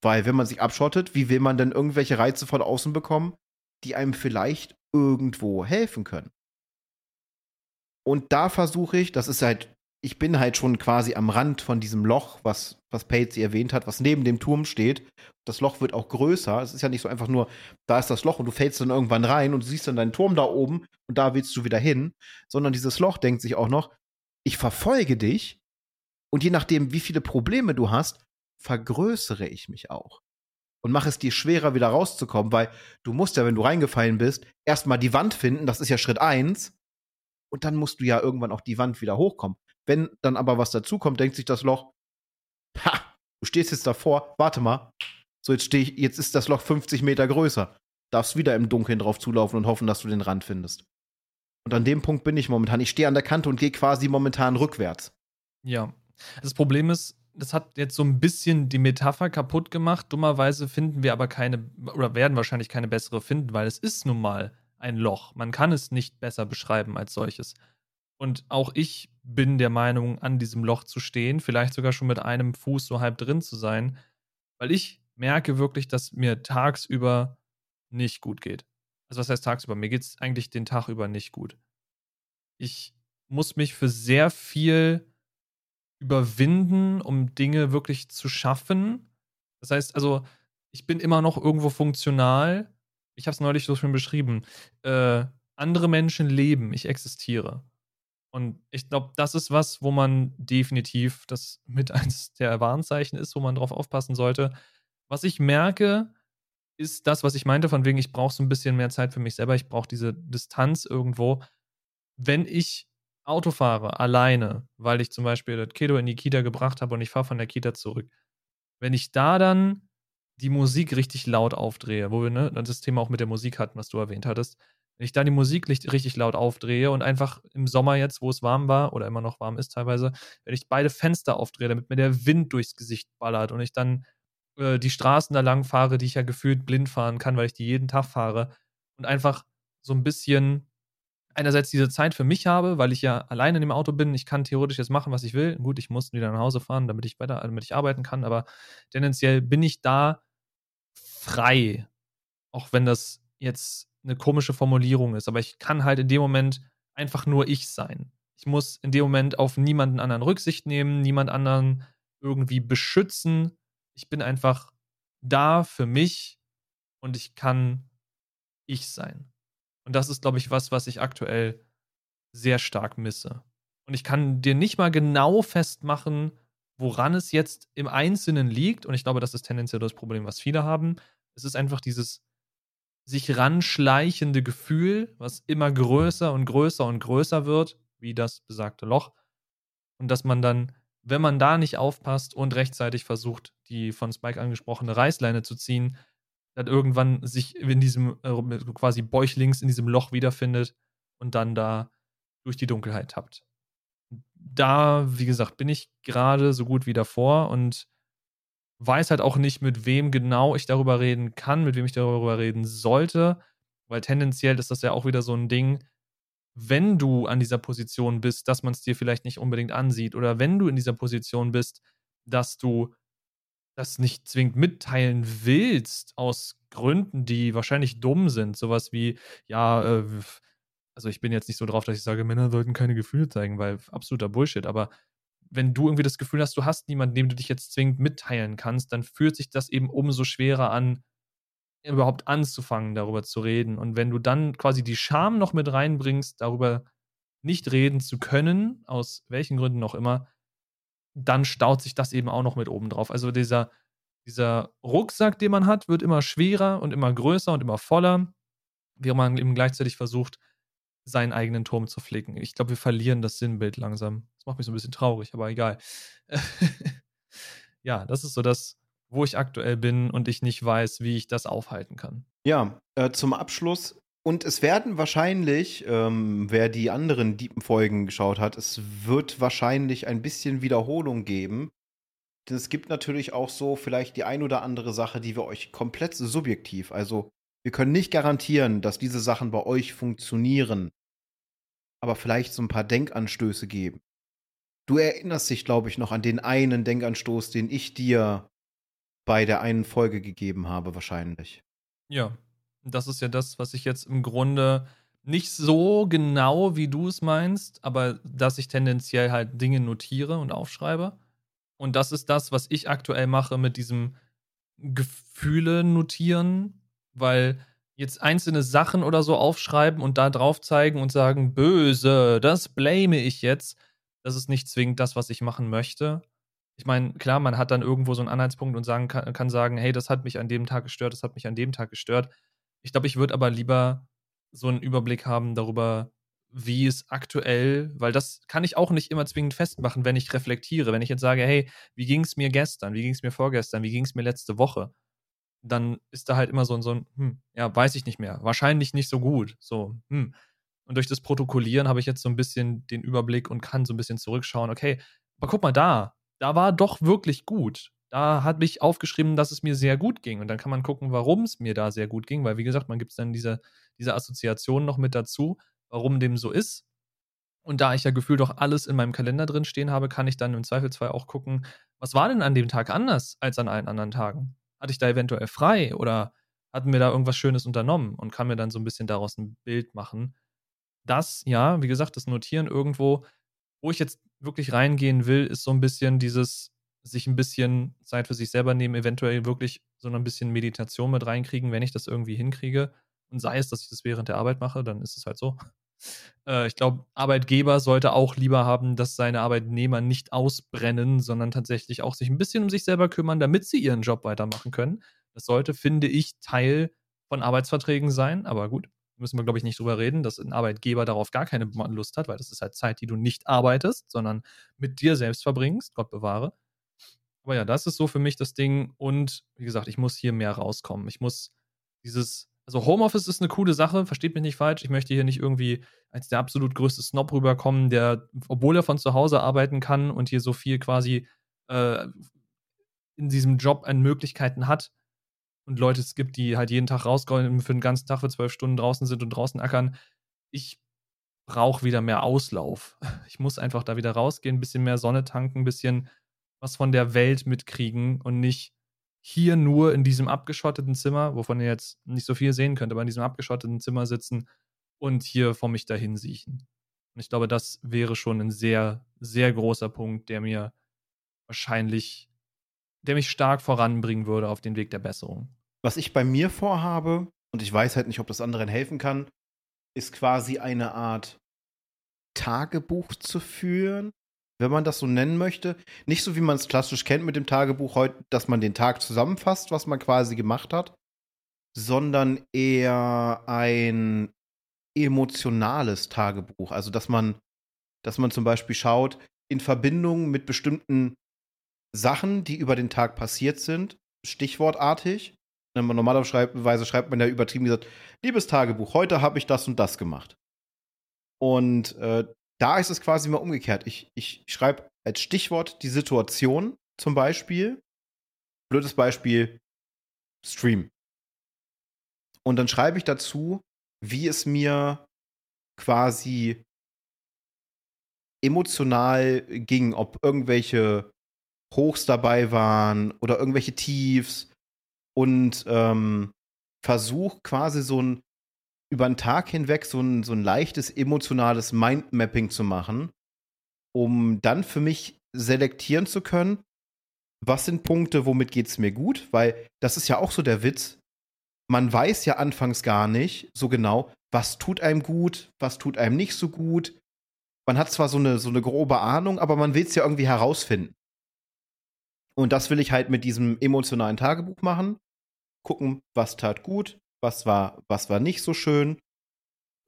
Weil wenn man sich abschottet, wie will man denn irgendwelche Reize von außen bekommen, die einem vielleicht irgendwo helfen können? Und da versuche ich, das ist halt ich bin halt schon quasi am Rand von diesem Loch, was, was Patsy erwähnt hat, was neben dem Turm steht. Das Loch wird auch größer. Es ist ja nicht so einfach nur, da ist das Loch und du fällst dann irgendwann rein und du siehst dann deinen Turm da oben und da willst du wieder hin. Sondern dieses Loch denkt sich auch noch, ich verfolge dich und je nachdem, wie viele Probleme du hast, vergrößere ich mich auch. Und mache es dir schwerer, wieder rauszukommen, weil du musst ja, wenn du reingefallen bist, erstmal die Wand finden, das ist ja Schritt eins. Und dann musst du ja irgendwann auch die Wand wieder hochkommen. Wenn dann aber was dazukommt, denkt sich das Loch, ha, du stehst jetzt davor, warte mal. So, jetzt stehe ich, jetzt ist das Loch 50 Meter größer. Darfst wieder im Dunkeln drauf zulaufen und hoffen, dass du den Rand findest. Und an dem Punkt bin ich momentan. Ich stehe an der Kante und gehe quasi momentan rückwärts. Ja. Das Problem ist, das hat jetzt so ein bisschen die Metapher kaputt gemacht. Dummerweise finden wir aber keine, oder werden wahrscheinlich keine bessere finden, weil es ist nun mal ein Loch. Man kann es nicht besser beschreiben als solches. Und auch ich bin der Meinung, an diesem Loch zu stehen, vielleicht sogar schon mit einem Fuß so halb drin zu sein, weil ich merke wirklich, dass mir tagsüber nicht gut geht. Also was heißt tagsüber? Mir geht es eigentlich den Tag über nicht gut. Ich muss mich für sehr viel überwinden, um Dinge wirklich zu schaffen. Das heißt, also, ich bin immer noch irgendwo funktional. Ich habe es neulich so schön beschrieben. Äh, andere Menschen leben, ich existiere. Und ich glaube, das ist was, wo man definitiv das mit <laughs> eins der Warnzeichen ist, wo man drauf aufpassen sollte. Was ich merke, ist das, was ich meinte, von wegen, ich brauche so ein bisschen mehr Zeit für mich selber, ich brauche diese Distanz irgendwo. Wenn ich Auto fahre, alleine, weil ich zum Beispiel das Kiddo in die Kita gebracht habe und ich fahre von der Kita zurück, wenn ich da dann die Musik richtig laut aufdrehe, wo wir ne, das Thema auch mit der Musik hatten, was du erwähnt hattest, wenn ich da die Musik richtig laut aufdrehe und einfach im Sommer jetzt, wo es warm war oder immer noch warm ist teilweise, wenn ich beide Fenster aufdrehe, damit mir der Wind durchs Gesicht ballert und ich dann äh, die Straßen da lang fahre, die ich ja gefühlt blind fahren kann, weil ich die jeden Tag fahre und einfach so ein bisschen einerseits diese Zeit für mich habe, weil ich ja alleine in dem Auto bin. Ich kann theoretisch jetzt machen, was ich will. Gut, ich muss wieder nach Hause fahren, damit ich weiter, damit ich arbeiten kann, aber tendenziell bin ich da frei. Auch wenn das jetzt eine komische Formulierung ist, aber ich kann halt in dem Moment einfach nur ich sein. Ich muss in dem Moment auf niemanden anderen Rücksicht nehmen, niemand anderen irgendwie beschützen. Ich bin einfach da für mich und ich kann ich sein. Und das ist, glaube ich, was, was ich aktuell sehr stark misse. Und ich kann dir nicht mal genau festmachen, woran es jetzt im Einzelnen liegt. Und ich glaube, das ist tendenziell das Problem, was viele haben. Es ist einfach dieses sich ranschleichende Gefühl, was immer größer und größer und größer wird, wie das besagte Loch. Und dass man dann, wenn man da nicht aufpasst und rechtzeitig versucht, die von Spike angesprochene Reißleine zu ziehen, dann irgendwann sich in diesem äh, quasi bäuchlings in diesem Loch wiederfindet und dann da durch die Dunkelheit tappt. Da, wie gesagt, bin ich gerade so gut wie davor und weiß halt auch nicht, mit wem genau ich darüber reden kann, mit wem ich darüber reden sollte, weil tendenziell ist das ja auch wieder so ein Ding, wenn du an dieser Position bist, dass man es dir vielleicht nicht unbedingt ansieht oder wenn du in dieser Position bist, dass du das nicht zwingend mitteilen willst, aus Gründen, die wahrscheinlich dumm sind. Sowas wie, ja, äh, also ich bin jetzt nicht so drauf, dass ich sage, Männer sollten keine Gefühle zeigen, weil absoluter Bullshit. Aber wenn du irgendwie das Gefühl hast, du hast niemanden, dem du dich jetzt zwingend mitteilen kannst, dann fühlt sich das eben umso schwerer an, überhaupt anzufangen, darüber zu reden. Und wenn du dann quasi die Scham noch mit reinbringst, darüber nicht reden zu können, aus welchen Gründen auch immer, dann staut sich das eben auch noch mit oben drauf. Also dieser, dieser Rucksack, den man hat, wird immer schwerer und immer größer und immer voller, während man eben gleichzeitig versucht, seinen eigenen Turm zu flicken. Ich glaube, wir verlieren das Sinnbild langsam. Das macht mich so ein bisschen traurig, aber egal. <laughs> ja, das ist so das, wo ich aktuell bin und ich nicht weiß, wie ich das aufhalten kann. Ja, äh, zum Abschluss und es werden wahrscheinlich, ähm, wer die anderen Diepen-Folgen geschaut hat, es wird wahrscheinlich ein bisschen Wiederholung geben. Denn es gibt natürlich auch so vielleicht die ein oder andere Sache, die wir euch komplett subjektiv, also wir können nicht garantieren, dass diese Sachen bei euch funktionieren, aber vielleicht so ein paar Denkanstöße geben. Du erinnerst dich, glaube ich, noch an den einen Denkanstoß, den ich dir bei der einen Folge gegeben habe, wahrscheinlich. Ja, das ist ja das, was ich jetzt im Grunde nicht so genau, wie du es meinst, aber dass ich tendenziell halt Dinge notiere und aufschreibe. Und das ist das, was ich aktuell mache mit diesem Gefühle notieren, weil jetzt einzelne Sachen oder so aufschreiben und da drauf zeigen und sagen, böse, das blame ich jetzt, das ist nicht zwingend das, was ich machen möchte. Ich meine, klar, man hat dann irgendwo so einen Anhaltspunkt und sagen, kann, kann sagen, hey, das hat mich an dem Tag gestört, das hat mich an dem Tag gestört. Ich glaube, ich würde aber lieber so einen Überblick haben darüber, wie es aktuell, weil das kann ich auch nicht immer zwingend festmachen, wenn ich reflektiere. Wenn ich jetzt sage, hey, wie ging es mir gestern, wie ging es mir vorgestern, wie ging es mir letzte Woche, dann ist da halt immer so ein, so ein, hm, ja, weiß ich nicht mehr. Wahrscheinlich nicht so gut. So, hm. Und durch das Protokollieren habe ich jetzt so ein bisschen den Überblick und kann so ein bisschen zurückschauen, okay, aber guck mal da, da war doch wirklich gut da habe ich aufgeschrieben, dass es mir sehr gut ging. Und dann kann man gucken, warum es mir da sehr gut ging, weil wie gesagt, man gibt dann diese, diese Assoziation noch mit dazu, warum dem so ist. Und da ich ja gefühlt auch alles in meinem Kalender drin stehen habe, kann ich dann im Zweifelsfall auch gucken, was war denn an dem Tag anders als an allen anderen Tagen? Hatte ich da eventuell frei oder hatten wir da irgendwas Schönes unternommen und kann mir dann so ein bisschen daraus ein Bild machen. Das, ja, wie gesagt, das Notieren irgendwo, wo ich jetzt wirklich reingehen will, ist so ein bisschen dieses, sich ein bisschen Zeit für sich selber nehmen, eventuell wirklich so ein bisschen Meditation mit reinkriegen, wenn ich das irgendwie hinkriege. Und sei es, dass ich das während der Arbeit mache, dann ist es halt so. Äh, ich glaube, Arbeitgeber sollte auch lieber haben, dass seine Arbeitnehmer nicht ausbrennen, sondern tatsächlich auch sich ein bisschen um sich selber kümmern, damit sie ihren Job weitermachen können. Das sollte, finde ich, Teil von Arbeitsverträgen sein. Aber gut, müssen wir, glaube ich, nicht drüber reden, dass ein Arbeitgeber darauf gar keine Lust hat, weil das ist halt Zeit, die du nicht arbeitest, sondern mit dir selbst verbringst. Gott bewahre. Aber ja, das ist so für mich das Ding. Und wie gesagt, ich muss hier mehr rauskommen. Ich muss dieses also Homeoffice ist eine coole Sache, versteht mich nicht falsch. Ich möchte hier nicht irgendwie als der absolut größte Snob rüberkommen, der, obwohl er von zu Hause arbeiten kann und hier so viel quasi äh, in diesem Job an Möglichkeiten hat und Leute es gibt, die halt jeden Tag rausgehen für den ganzen Tag für zwölf Stunden draußen sind und draußen ackern. Ich brauche wieder mehr Auslauf. <laughs> Ich muss einfach da wieder rausgehen, ein bisschen mehr Sonne tanken, ein bisschen was von der Welt mitkriegen und nicht hier nur in diesem abgeschotteten Zimmer, wovon ihr jetzt nicht so viel sehen könnt, aber in diesem abgeschotteten Zimmer sitzen und hier vor mich dahin siechen. Und ich glaube, das wäre schon ein sehr, sehr großer Punkt, der mir wahrscheinlich, der mich stark voranbringen würde auf den Weg der Besserung. Was ich bei mir vorhabe, und ich weiß halt nicht, ob das anderen helfen kann, ist quasi eine Art Tagebuch zu führen, wenn man das so nennen möchte. Nicht so, wie man es klassisch kennt mit dem Tagebuch heute, dass man den Tag zusammenfasst, was man quasi gemacht hat, sondern eher ein emotionales Tagebuch. Also, dass man, dass man zum Beispiel schaut, in Verbindung mit bestimmten Sachen, die über den Tag passiert sind, stichwortartig. Normalerweise schreibt man ja übertrieben gesagt, liebes Tagebuch, heute habe ich das und das gemacht. Und äh, da ist es quasi mal umgekehrt. Ich, ich schreibe als Stichwort die Situation zum Beispiel. Blödes Beispiel, Stream. Und dann schreibe ich dazu, wie es mir quasi emotional ging, ob irgendwelche Hochs dabei waren oder irgendwelche Tiefs und ähm, versuche quasi so ein über den Tag hinweg so ein, so ein leichtes emotionales Mindmapping zu machen, um dann für mich selektieren zu können, was sind Punkte, womit geht es mir gut, weil das ist ja auch so der Witz. Man weiß ja anfangs gar nicht so genau, was tut einem gut, was tut einem nicht so gut. Man hat zwar so eine, so eine grobe Ahnung, aber man will es ja irgendwie herausfinden. Und das will ich halt mit diesem emotionalen Tagebuch machen. Gucken, was tat gut, was war, was war nicht so schön,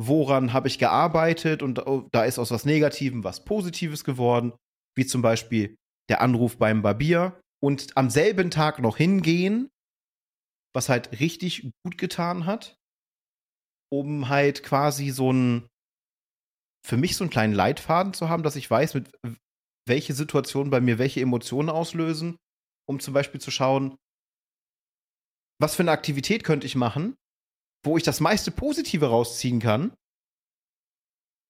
woran habe ich gearbeitet? Und oh, da ist aus was Negativem was Positives geworden, wie zum Beispiel der Anruf beim Barbier und am selben Tag noch hingehen, was halt richtig gut getan hat, um halt quasi so ein, für mich so einen kleinen Leitfaden zu haben, dass ich weiß, mit welche Situationen bei mir welche Emotionen auslösen, um zum Beispiel zu schauen, was für eine Aktivität könnte ich machen, wo ich das meiste Positive rausziehen kann,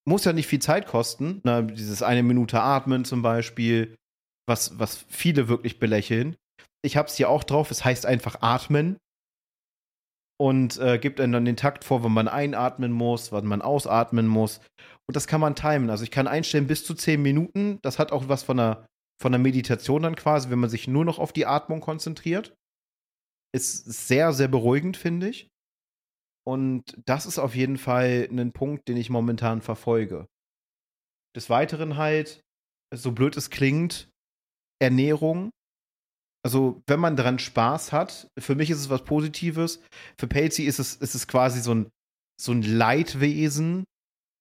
muss ja nicht viel Zeit kosten. Na, dieses eine Minute Atmen zum Beispiel, was, was viele wirklich belächeln. Ich habe es hier auch drauf, es heißt einfach atmen und äh, gibt dann den Takt vor, wann man einatmen muss, wann man ausatmen muss. Und das kann man timen. Also ich kann einstellen bis zu 10 Minuten. Das hat auch was von einer, von einer Meditation dann quasi, wenn man sich nur noch auf die Atmung konzentriert. Ist sehr, sehr beruhigend, finde ich. Und das ist auf jeden Fall ein Punkt, den ich momentan verfolge. Des Weiteren halt, so blöd es klingt, Ernährung. Also, wenn man daran Spaß hat, für mich ist es was Positives. Für Pelzi ist es, ist es quasi so ein, so ein Leidwesen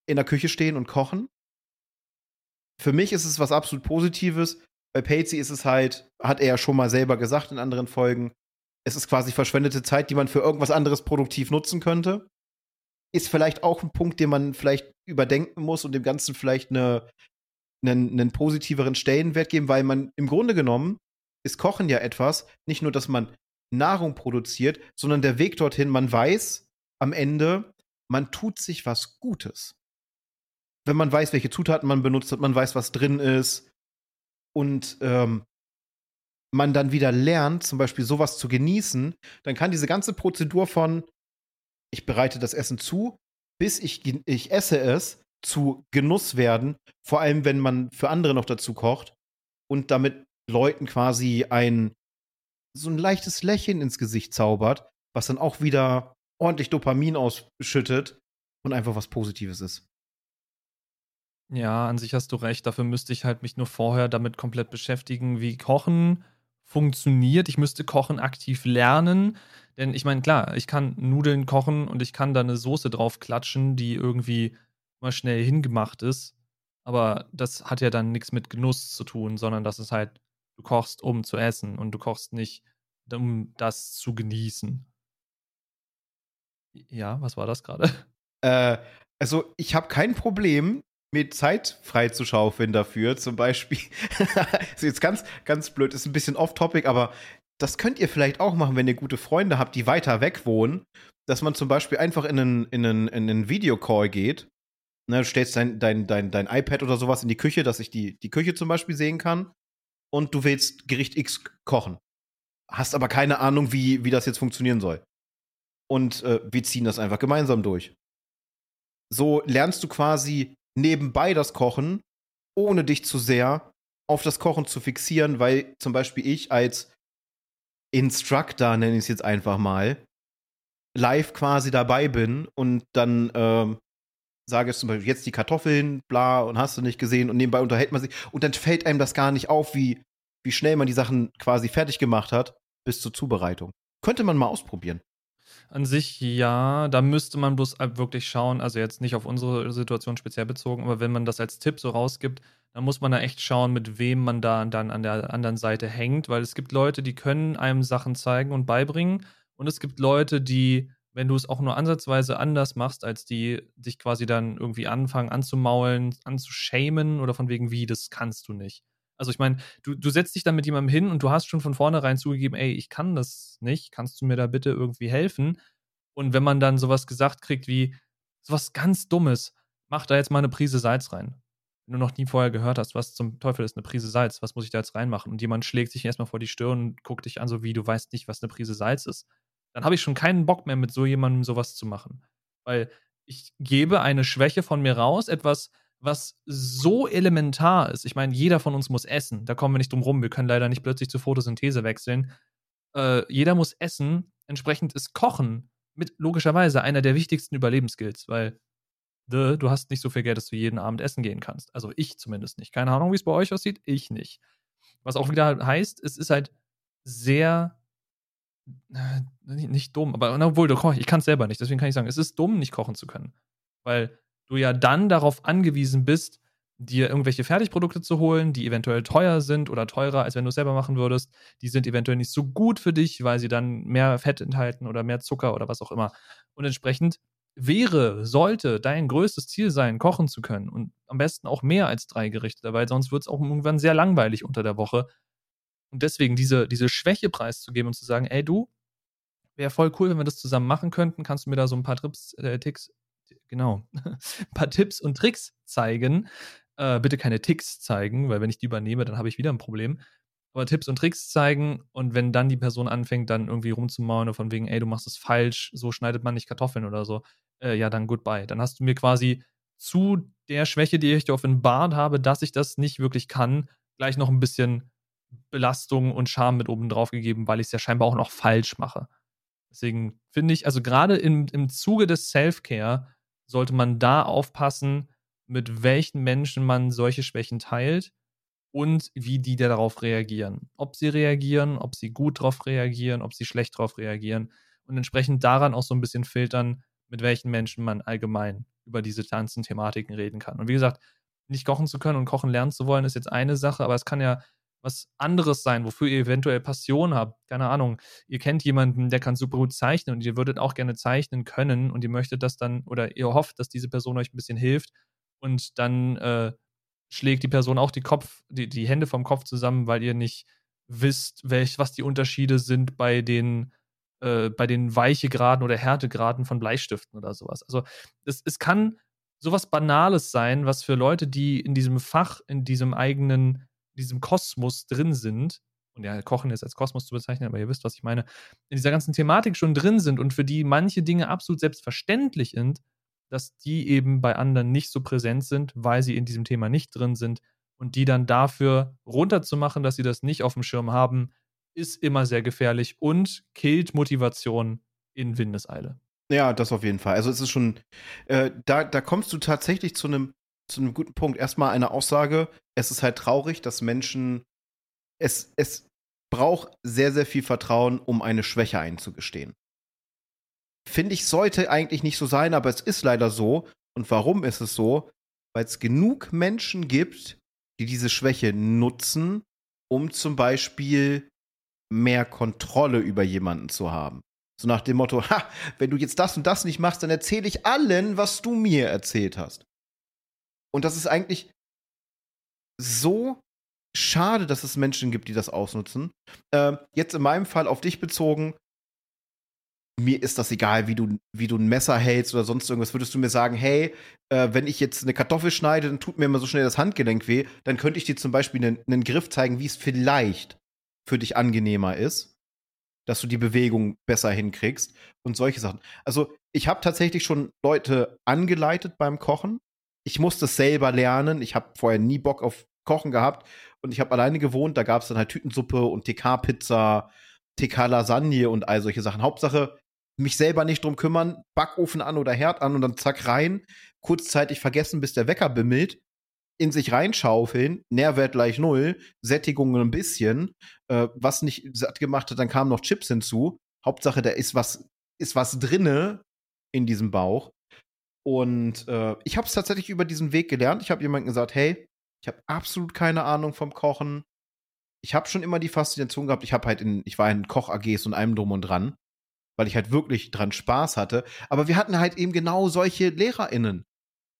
in der Küche stehen und kochen. Für mich ist es was absolut Positives. Bei Pelzi ist es halt, hat er ja schon mal selber gesagt in anderen Folgen, es ist quasi verschwendete Zeit, die man für irgendwas anderes produktiv nutzen könnte. Ist vielleicht auch ein Punkt, den man vielleicht überdenken muss und dem Ganzen vielleicht eine, einen, einen positiveren Stellenwert geben, weil man im Grunde genommen ist Kochen ja etwas, nicht nur, dass man Nahrung produziert, sondern der Weg dorthin, man weiß am Ende, man tut sich was Gutes. Wenn man weiß, welche Zutaten man benutzt hat, man weiß, was drin ist. Und ähm, man dann wieder lernt, zum Beispiel sowas zu genießen, dann kann diese ganze Prozedur von, ich bereite das Essen zu, bis ich, ich esse es, zu Genuss werden, vor allem wenn man für andere noch dazu kocht und damit Leuten quasi ein so ein leichtes Lächeln ins Gesicht zaubert, was dann auch wieder ordentlich Dopamin ausschüttet und einfach was Positives ist. Ja, an sich hast du recht. Dafür müsste ich halt mich nur vorher damit komplett beschäftigen, wie Kochen funktioniert. Ich müsste Kochen aktiv lernen. Denn ich meine, klar, ich kann Nudeln kochen und ich kann da eine Soße drauf klatschen, die irgendwie mal schnell hingemacht ist. Aber das hat ja dann nichts mit Genuss zu tun, sondern das ist halt, du kochst, um zu essen und du kochst nicht, um das zu genießen. Ja, was war das gerade? Äh, also, ich habe kein Problem, mir Zeit frei zu schaufeln dafür. Zum Beispiel, <laughs> ist jetzt ganz, ganz blöd, ist ein bisschen off-topic, aber das könnt ihr vielleicht auch machen, wenn ihr gute Freunde habt, die weiter weg wohnen, dass man zum Beispiel einfach in einen, in einen, in einen Videocall geht. Ne, du stellst dein, dein, dein, dein iPad oder sowas in die Küche, dass ich die, die Küche zum Beispiel sehen kann. Und du willst Gericht X kochen. Hast aber keine Ahnung, wie, wie das jetzt funktionieren soll. Und äh, wir ziehen das einfach gemeinsam durch. So lernst du quasi nebenbei das Kochen, ohne dich zu sehr auf das Kochen zu fixieren, weil zum Beispiel ich als Instructor, nenne ich es jetzt einfach mal, live quasi dabei bin und dann ähm, sage ich zum Beispiel jetzt die Kartoffeln, bla, und hast du nicht gesehen und nebenbei unterhält man sich und dann fällt einem das gar nicht auf, wie, wie schnell man die Sachen quasi fertig gemacht hat bis zur Zubereitung. Könnte man mal ausprobieren. An sich ja, da müsste man bloß wirklich schauen, also jetzt nicht auf unsere Situation speziell bezogen, aber wenn man das als Tipp so rausgibt, dann muss man da echt schauen, mit wem man da dann an der anderen Seite hängt, weil es gibt Leute, die können einem Sachen zeigen und beibringen und es gibt Leute, die, wenn du es auch nur ansatzweise anders machst, als die dich quasi dann irgendwie anfangen anzumaulen, anzuschämen oder von wegen wie, das kannst du nicht. Also ich meine, du, du setzt dich dann mit jemandem hin und du hast schon von vornherein zugegeben, ey, ich kann das nicht, kannst du mir da bitte irgendwie helfen? Und wenn man dann sowas gesagt kriegt wie, sowas ganz Dummes, mach da jetzt mal eine Prise Salz rein. Wenn du noch nie vorher gehört hast, was zum Teufel ist eine Prise Salz, was muss ich da jetzt reinmachen? Und jemand schlägt sich erstmal vor die Stirn und guckt dich an, so wie du weißt nicht, was eine Prise Salz ist. Dann habe ich schon keinen Bock mehr, mit so jemandem sowas zu machen. Weil ich gebe eine Schwäche von mir raus, etwas, was so elementar ist. Ich meine, jeder von uns muss essen. Da kommen wir nicht drum rum. Wir können leider nicht plötzlich zur Photosynthese wechseln. Äh, jeder muss essen. Entsprechend ist Kochen mit logischerweise einer der wichtigsten Überlebensskills, weil duh, du hast nicht so viel Geld, dass du jeden Abend essen gehen kannst. Also ich zumindest nicht. Keine Ahnung, wie es bei euch aussieht. Ich nicht. Was auch wieder heißt, es ist halt sehr äh, nicht dumm, aber obwohl, ich kann es selber nicht. Deswegen kann ich sagen, es ist dumm, nicht kochen zu können. Weil du ja dann darauf angewiesen bist, dir irgendwelche Fertigprodukte zu holen, die eventuell teuer sind oder teurer, als wenn du es selber machen würdest. Die sind eventuell nicht so gut für dich, weil sie dann mehr Fett enthalten oder mehr Zucker oder was auch immer. Und entsprechend wäre, sollte dein größtes Ziel sein, kochen zu können und am besten auch mehr als drei Gerichte, weil sonst wird es auch irgendwann sehr langweilig unter der Woche. Und deswegen diese, diese Schwäche preiszugeben und zu sagen, ey du, wäre voll cool, wenn wir das zusammen machen könnten, kannst du mir da so ein paar Trips, äh, Ticks, genau, ein <laughs> paar Tipps und Tricks zeigen. Äh, bitte keine Ticks zeigen, weil wenn ich die übernehme, dann habe ich wieder ein Problem. Aber Tipps und Tricks zeigen und wenn dann die Person anfängt, dann irgendwie rumzumauern von wegen, ey, du machst es falsch, so schneidet man nicht Kartoffeln oder so, äh, ja, dann goodbye. Dann hast du mir quasi zu der Schwäche, die ich dir offenbart habe, dass ich das nicht wirklich kann, gleich noch ein bisschen Belastung und Scham mit oben drauf gegeben, weil ich es ja scheinbar auch noch falsch mache. Deswegen finde ich, also gerade im, im Zuge des Self-Care sollte man da aufpassen, mit welchen Menschen man solche Schwächen teilt und wie die darauf reagieren. Ob sie reagieren, ob sie gut darauf reagieren, ob sie schlecht darauf reagieren und entsprechend daran auch so ein bisschen filtern, mit welchen Menschen man allgemein über diese ganzen Thematiken reden kann. Und wie gesagt, nicht kochen zu können und kochen lernen zu wollen, ist jetzt eine Sache, aber es kann ja was anderes sein, wofür ihr eventuell Passion habt. Keine Ahnung. Ihr kennt jemanden, der kann super gut zeichnen und ihr würdet auch gerne zeichnen können und ihr möchtet das dann oder ihr hofft, dass diese Person euch ein bisschen hilft und dann äh, schlägt die Person auch die Kopf, die, die Hände vom Kopf zusammen, weil ihr nicht wisst, welch, was die Unterschiede sind bei den äh, bei den Weichegraden oder Härtegraden von Bleistiften oder sowas. Also es, es kann sowas Banales sein, was für Leute, die in diesem Fach, in diesem eigenen diesem Kosmos drin sind und ja, Kochen ist als Kosmos zu bezeichnen, aber ihr wisst, was ich meine, in dieser ganzen Thematik schon drin sind und für die manche Dinge absolut selbstverständlich sind, dass die eben bei anderen nicht so präsent sind, weil sie in diesem Thema nicht drin sind und die dann dafür runterzumachen, dass sie das nicht auf dem Schirm haben, ist immer sehr gefährlich und killt Motivation in Windeseile. Ja, das auf jeden Fall. Also es ist schon, äh, da, da kommst du tatsächlich zu einem zu einem guten Punkt. Erstmal eine Aussage, es ist halt traurig, dass Menschen, es, es braucht sehr, sehr viel Vertrauen, um eine Schwäche einzugestehen. Finde ich, sollte eigentlich nicht so sein, aber es ist leider so. Und warum ist es so? Weil es genug Menschen gibt, die diese Schwäche nutzen, um zum Beispiel mehr Kontrolle über jemanden zu haben. So nach dem Motto, ha, wenn du jetzt das und das nicht machst, dann erzähle ich allen, was du mir erzählt hast. Und das ist eigentlich so schade, dass es Menschen gibt, die das ausnutzen. Äh, jetzt in meinem Fall auf dich bezogen, mir ist das egal, wie du, wie du ein Messer hältst oder sonst irgendwas. Würdest du mir sagen, hey, äh, wenn ich jetzt eine Kartoffel schneide, dann tut mir immer so schnell das Handgelenk weh, dann könnte ich dir zum Beispiel einen, einen Griff zeigen, wie es vielleicht für dich angenehmer ist, dass du die Bewegung besser hinkriegst und solche Sachen. Also ich habe tatsächlich schon Leute angeleitet beim Kochen. Ich musste es selber lernen. Ich habe vorher nie Bock auf Kochen gehabt und ich habe alleine gewohnt. Da gab es dann halt Tütensuppe und TK-Pizza, TK-Lasagne und all solche Sachen. Hauptsache, mich selber nicht drum kümmern, Backofen an oder Herd an und dann zack rein, kurzzeitig vergessen, bis der Wecker bimmelt, in sich reinschaufeln, Nährwert gleich null, Sättigung ein bisschen, äh, was nicht satt gemacht hat, dann kamen noch Chips hinzu. Hauptsache, da ist was, ist was drinne in diesem Bauch. Und äh, ich habe es tatsächlich über diesen Weg gelernt. Ich habe jemandem gesagt, hey, ich habe absolut keine Ahnung vom Kochen. Ich habe schon immer die Faszination gehabt. Ich habe halt in, ich war in Koch-AGs und allem drum und dran weil ich halt wirklich dran Spaß hatte. Aber wir hatten halt eben genau solche LehrerInnen,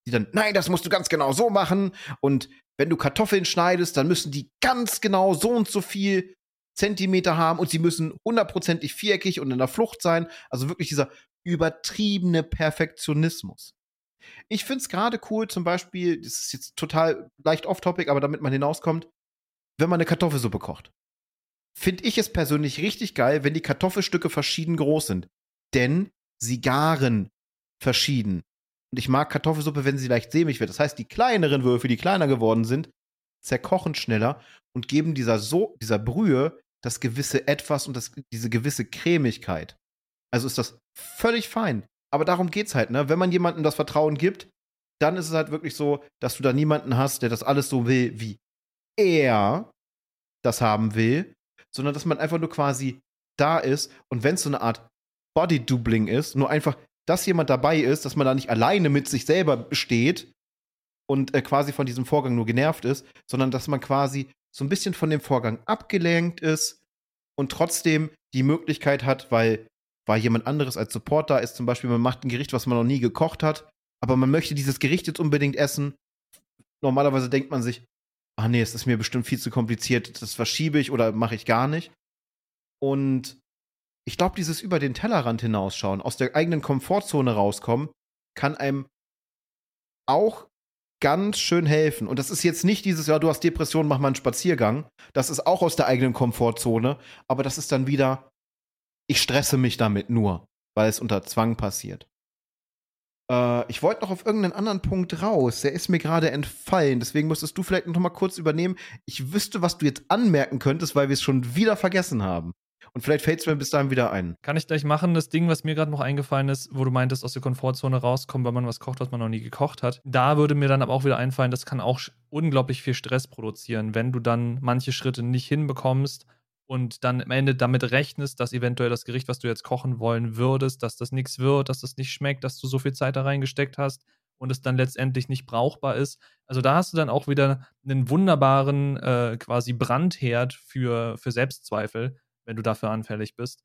die dann, nein, das musst du ganz genau so machen. Und wenn du Kartoffeln schneidest, dann müssen die ganz genau so und so viel Zentimeter haben und sie müssen hundertprozentig viereckig und in der Flucht sein. Also wirklich dieser übertriebene Perfektionismus. Ich finde es gerade cool, zum Beispiel, das ist jetzt total leicht off-topic, aber damit man hinauskommt, wenn man eine Kartoffelsuppe kocht finde ich es persönlich richtig geil, wenn die Kartoffelstücke verschieden groß sind. Denn sie garen verschieden. Und ich mag Kartoffelsuppe, wenn sie leicht sämig wird. Das heißt, die kleineren Würfel, die kleiner geworden sind, zerkochen schneller und geben dieser, so dieser Brühe das gewisse Etwas und das, diese gewisse Cremigkeit. Also ist das völlig fein. Aber darum geht's halt, ne? Wenn man jemandem das Vertrauen gibt, dann ist es halt wirklich so, dass du da niemanden hast, der das alles so will, wie er das haben will, sondern dass man einfach nur quasi da ist und wenn es so eine Art Body-Doubling ist, nur einfach, dass jemand dabei ist, dass man da nicht alleine mit sich selber steht und äh, quasi von diesem Vorgang nur genervt ist, sondern dass man quasi so ein bisschen von dem Vorgang abgelenkt ist und trotzdem die Möglichkeit hat, weil, weil jemand anderes als Support da ist, zum Beispiel, man macht ein Gericht, was man noch nie gekocht hat, aber man möchte dieses Gericht jetzt unbedingt essen. Normalerweise denkt man sich, ach nee, es ist mir bestimmt viel zu kompliziert, das verschiebe ich oder mache ich gar nicht. Und ich glaube, dieses über den Tellerrand hinausschauen, aus der eigenen Komfortzone rauskommen, kann einem auch ganz schön helfen. Und das ist jetzt nicht dieses, ja, du hast Depression, mach mal einen Spaziergang. Das ist auch aus der eigenen Komfortzone. Aber das ist dann wieder, ich stresse mich damit nur, weil es unter Zwang passiert. Äh, ich wollte noch auf irgendeinen anderen Punkt raus. Der ist mir gerade entfallen. Deswegen müsstest du vielleicht noch mal kurz übernehmen. Ich wüsste, was du jetzt anmerken könntest, weil wir es schon wieder vergessen haben. Und vielleicht fällt es mir bis dahin wieder ein. Kann ich gleich machen. Das Ding, was mir gerade noch eingefallen ist, wo du meintest, aus der Komfortzone rauskommen, weil man was kocht, was man noch nie gekocht hat. Da würde mir dann aber auch wieder einfallen, das kann auch unglaublich viel Stress produzieren, wenn du dann manche Schritte nicht hinbekommst und dann am Ende damit rechnest, dass eventuell das Gericht, was du jetzt kochen wollen würdest, dass das nichts wird, dass das nicht schmeckt, dass du so viel Zeit da reingesteckt hast und es dann letztendlich nicht brauchbar ist. Also da hast du dann auch wieder einen wunderbaren äh, quasi Brandherd für, für Selbstzweifel, wenn du dafür anfällig bist.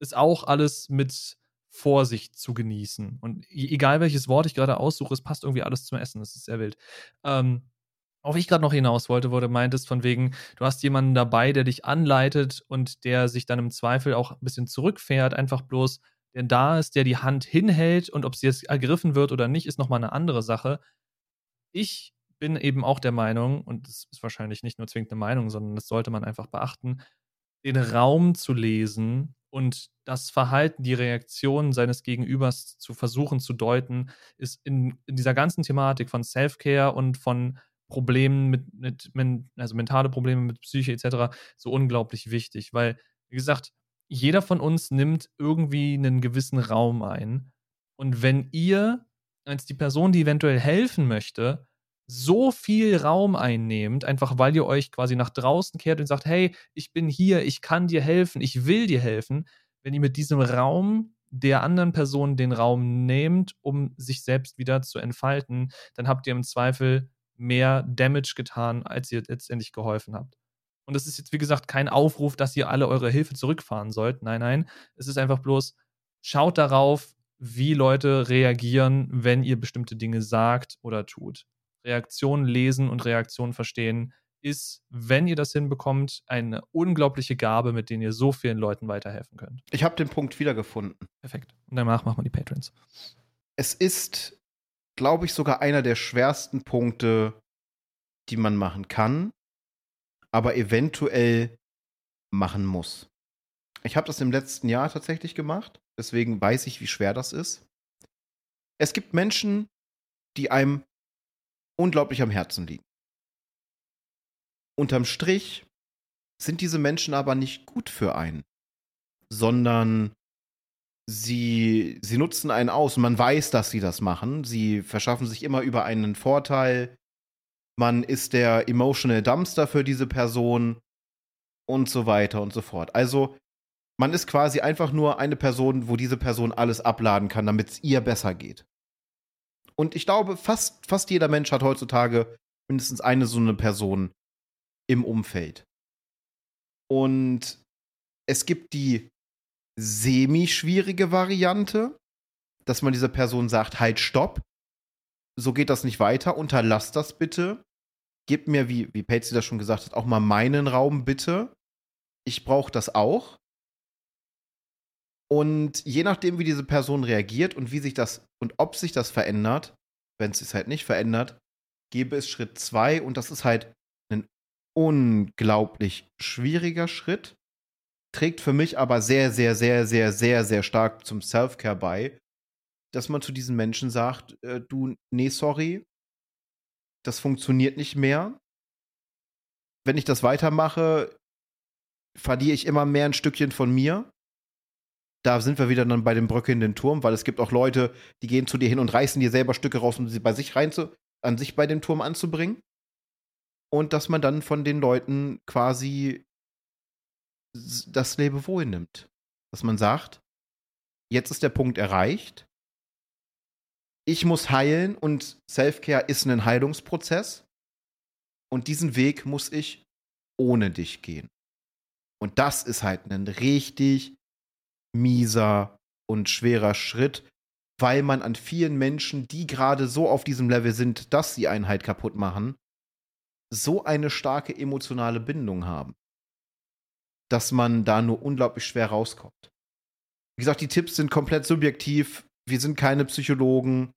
Ist auch alles mit Vorsicht zu genießen. Und e-, egal welches Wort ich gerade aussuche, es passt irgendwie alles zum Essen. Das ist sehr wild. Ähm, auf ich gerade noch hinaus wollte, wo du meintest, von wegen, du hast jemanden dabei, der dich anleitet und der sich dann im Zweifel auch ein bisschen zurückfährt, einfach bloß, der da ist, der die Hand hinhält und ob sie jetzt ergriffen wird oder nicht, ist nochmal eine andere Sache. Ich bin eben auch der Meinung, und das ist wahrscheinlich nicht nur zwingend eine Meinung, sondern das sollte man einfach beachten, den Raum zu lesen und das Verhalten, die Reaktion seines Gegenübers zu versuchen zu deuten, ist in, in dieser ganzen Thematik von Self-Care und von Problemen mit, mit, also mentale Probleme mit Psyche etc. so unglaublich wichtig, weil, wie gesagt, jeder von uns nimmt irgendwie einen gewissen Raum ein. Und wenn ihr als die Person, die eventuell helfen möchte, so viel Raum einnehmt, einfach weil ihr euch quasi nach draußen kehrt und sagt, hey, ich bin hier, ich kann dir helfen, ich will dir helfen, wenn ihr mit diesem Raum der anderen Person den Raum nehmt, um sich selbst wieder zu entfalten, dann habt ihr im Zweifel mehr Damage getan, als ihr letztendlich geholfen habt. Und das ist jetzt, wie gesagt, kein Aufruf, dass ihr alle eure Hilfe zurückfahren sollt. Nein, nein. Es ist einfach bloß, schaut darauf, wie Leute reagieren, wenn ihr bestimmte Dinge sagt oder tut. Reaktionen lesen und Reaktionen verstehen ist, wenn ihr das hinbekommt, eine unglaubliche Gabe, mit der ihr so vielen Leuten weiterhelfen könnt. Ich habe den Punkt wiedergefunden. Perfekt. Und danach machen wir die Patrons. Es ist, glaube ich, sogar einer der schwersten Punkte, die man machen kann, aber eventuell machen muss. Ich habe das im letzten Jahr tatsächlich gemacht, deswegen weiß ich, wie schwer das ist. Es gibt Menschen, die einem unglaublich am Herzen liegen. Unterm Strich sind diese Menschen aber nicht gut für einen, sondern sie, sie nutzen einen aus und man weiß, dass sie das machen. Sie verschaffen sich immer über einen Vorteil. Man ist der emotional Dumpster für diese Person und so weiter und so fort. Also man ist quasi einfach nur eine Person, wo diese Person alles abladen kann, damit es ihr besser geht. Und ich glaube, fast, fast jeder Mensch hat heutzutage mindestens eine so eine Person im Umfeld. Und es gibt die semi-schwierige Variante, dass man dieser Person sagt, halt, stopp, so geht das nicht weiter, unterlass das bitte. Gib mir, wie, wie Patsy das schon gesagt hat, auch mal meinen Raum bitte. Ich brauche das auch. Und je nachdem, wie diese Person reagiert und wie sich das und ob sich das verändert, wenn es sich halt nicht verändert, gäbe es Schritt zwei und das ist halt ein unglaublich schwieriger Schritt, trägt für mich aber sehr, sehr, sehr, sehr, sehr, sehr stark zum Self-Care bei, dass man zu diesen Menschen sagt, äh, du, nee, sorry, das funktioniert nicht mehr. Wenn ich das weitermache, verliere ich immer mehr ein Stückchen von mir da sind wir wieder dann bei dem bröckelnden Turm, weil es gibt auch Leute, die gehen zu dir hin und reißen dir selber Stücke raus, um sie bei sich rein zu, an sich bei dem Turm anzubringen. Und dass man dann von den Leuten quasi das Lebewohl nimmt. Dass man sagt, jetzt ist der Punkt erreicht. Ich muss heilen und Selfcare ist ein Heilungsprozess. Und diesen Weg muss ich ohne dich gehen. Und das ist halt ein richtig mieser und schwerer Schritt, weil man an vielen Menschen, die gerade so auf diesem Level sind, dass sie Einheit kaputt machen, so eine starke emotionale Bindung haben, dass man da nur unglaublich schwer rauskommt. Wie gesagt, die Tipps sind komplett subjektiv. Wir sind keine Psychologen.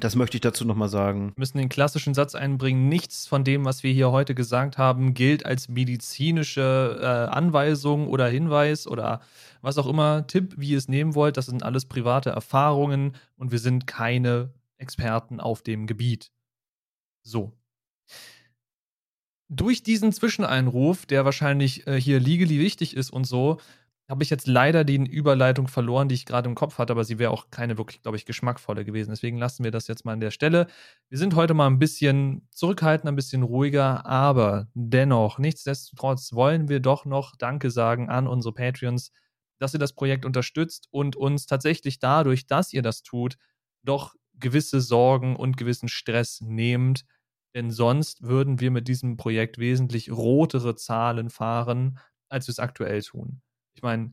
Das möchte ich dazu nochmal sagen. Wir müssen den klassischen Satz einbringen, nichts von dem, was wir hier heute gesagt haben, gilt als medizinische äh, Anweisung oder Hinweis oder was auch immer, Tipp, wie ihr es nehmen wollt. Das sind alles private Erfahrungen und wir sind keine Experten auf dem Gebiet. So. Durch diesen Zwischeneinruf, der wahrscheinlich äh, hier legally wichtig ist und so, habe ich jetzt leider die Überleitung verloren, die ich gerade im Kopf hatte, aber sie wäre auch keine wirklich, glaube ich, geschmackvolle gewesen. Deswegen lassen wir das jetzt mal an der Stelle. Wir sind heute mal ein bisschen zurückhaltend, ein bisschen ruhiger, aber dennoch, nichtsdestotrotz wollen wir doch noch Danke sagen an unsere Patreons, dass ihr das Projekt unterstützt und uns tatsächlich dadurch, dass ihr das tut, doch gewisse Sorgen und gewissen Stress nehmt. Denn sonst würden wir mit diesem Projekt wesentlich rotere Zahlen fahren, als wir es aktuell tun. Ich meine,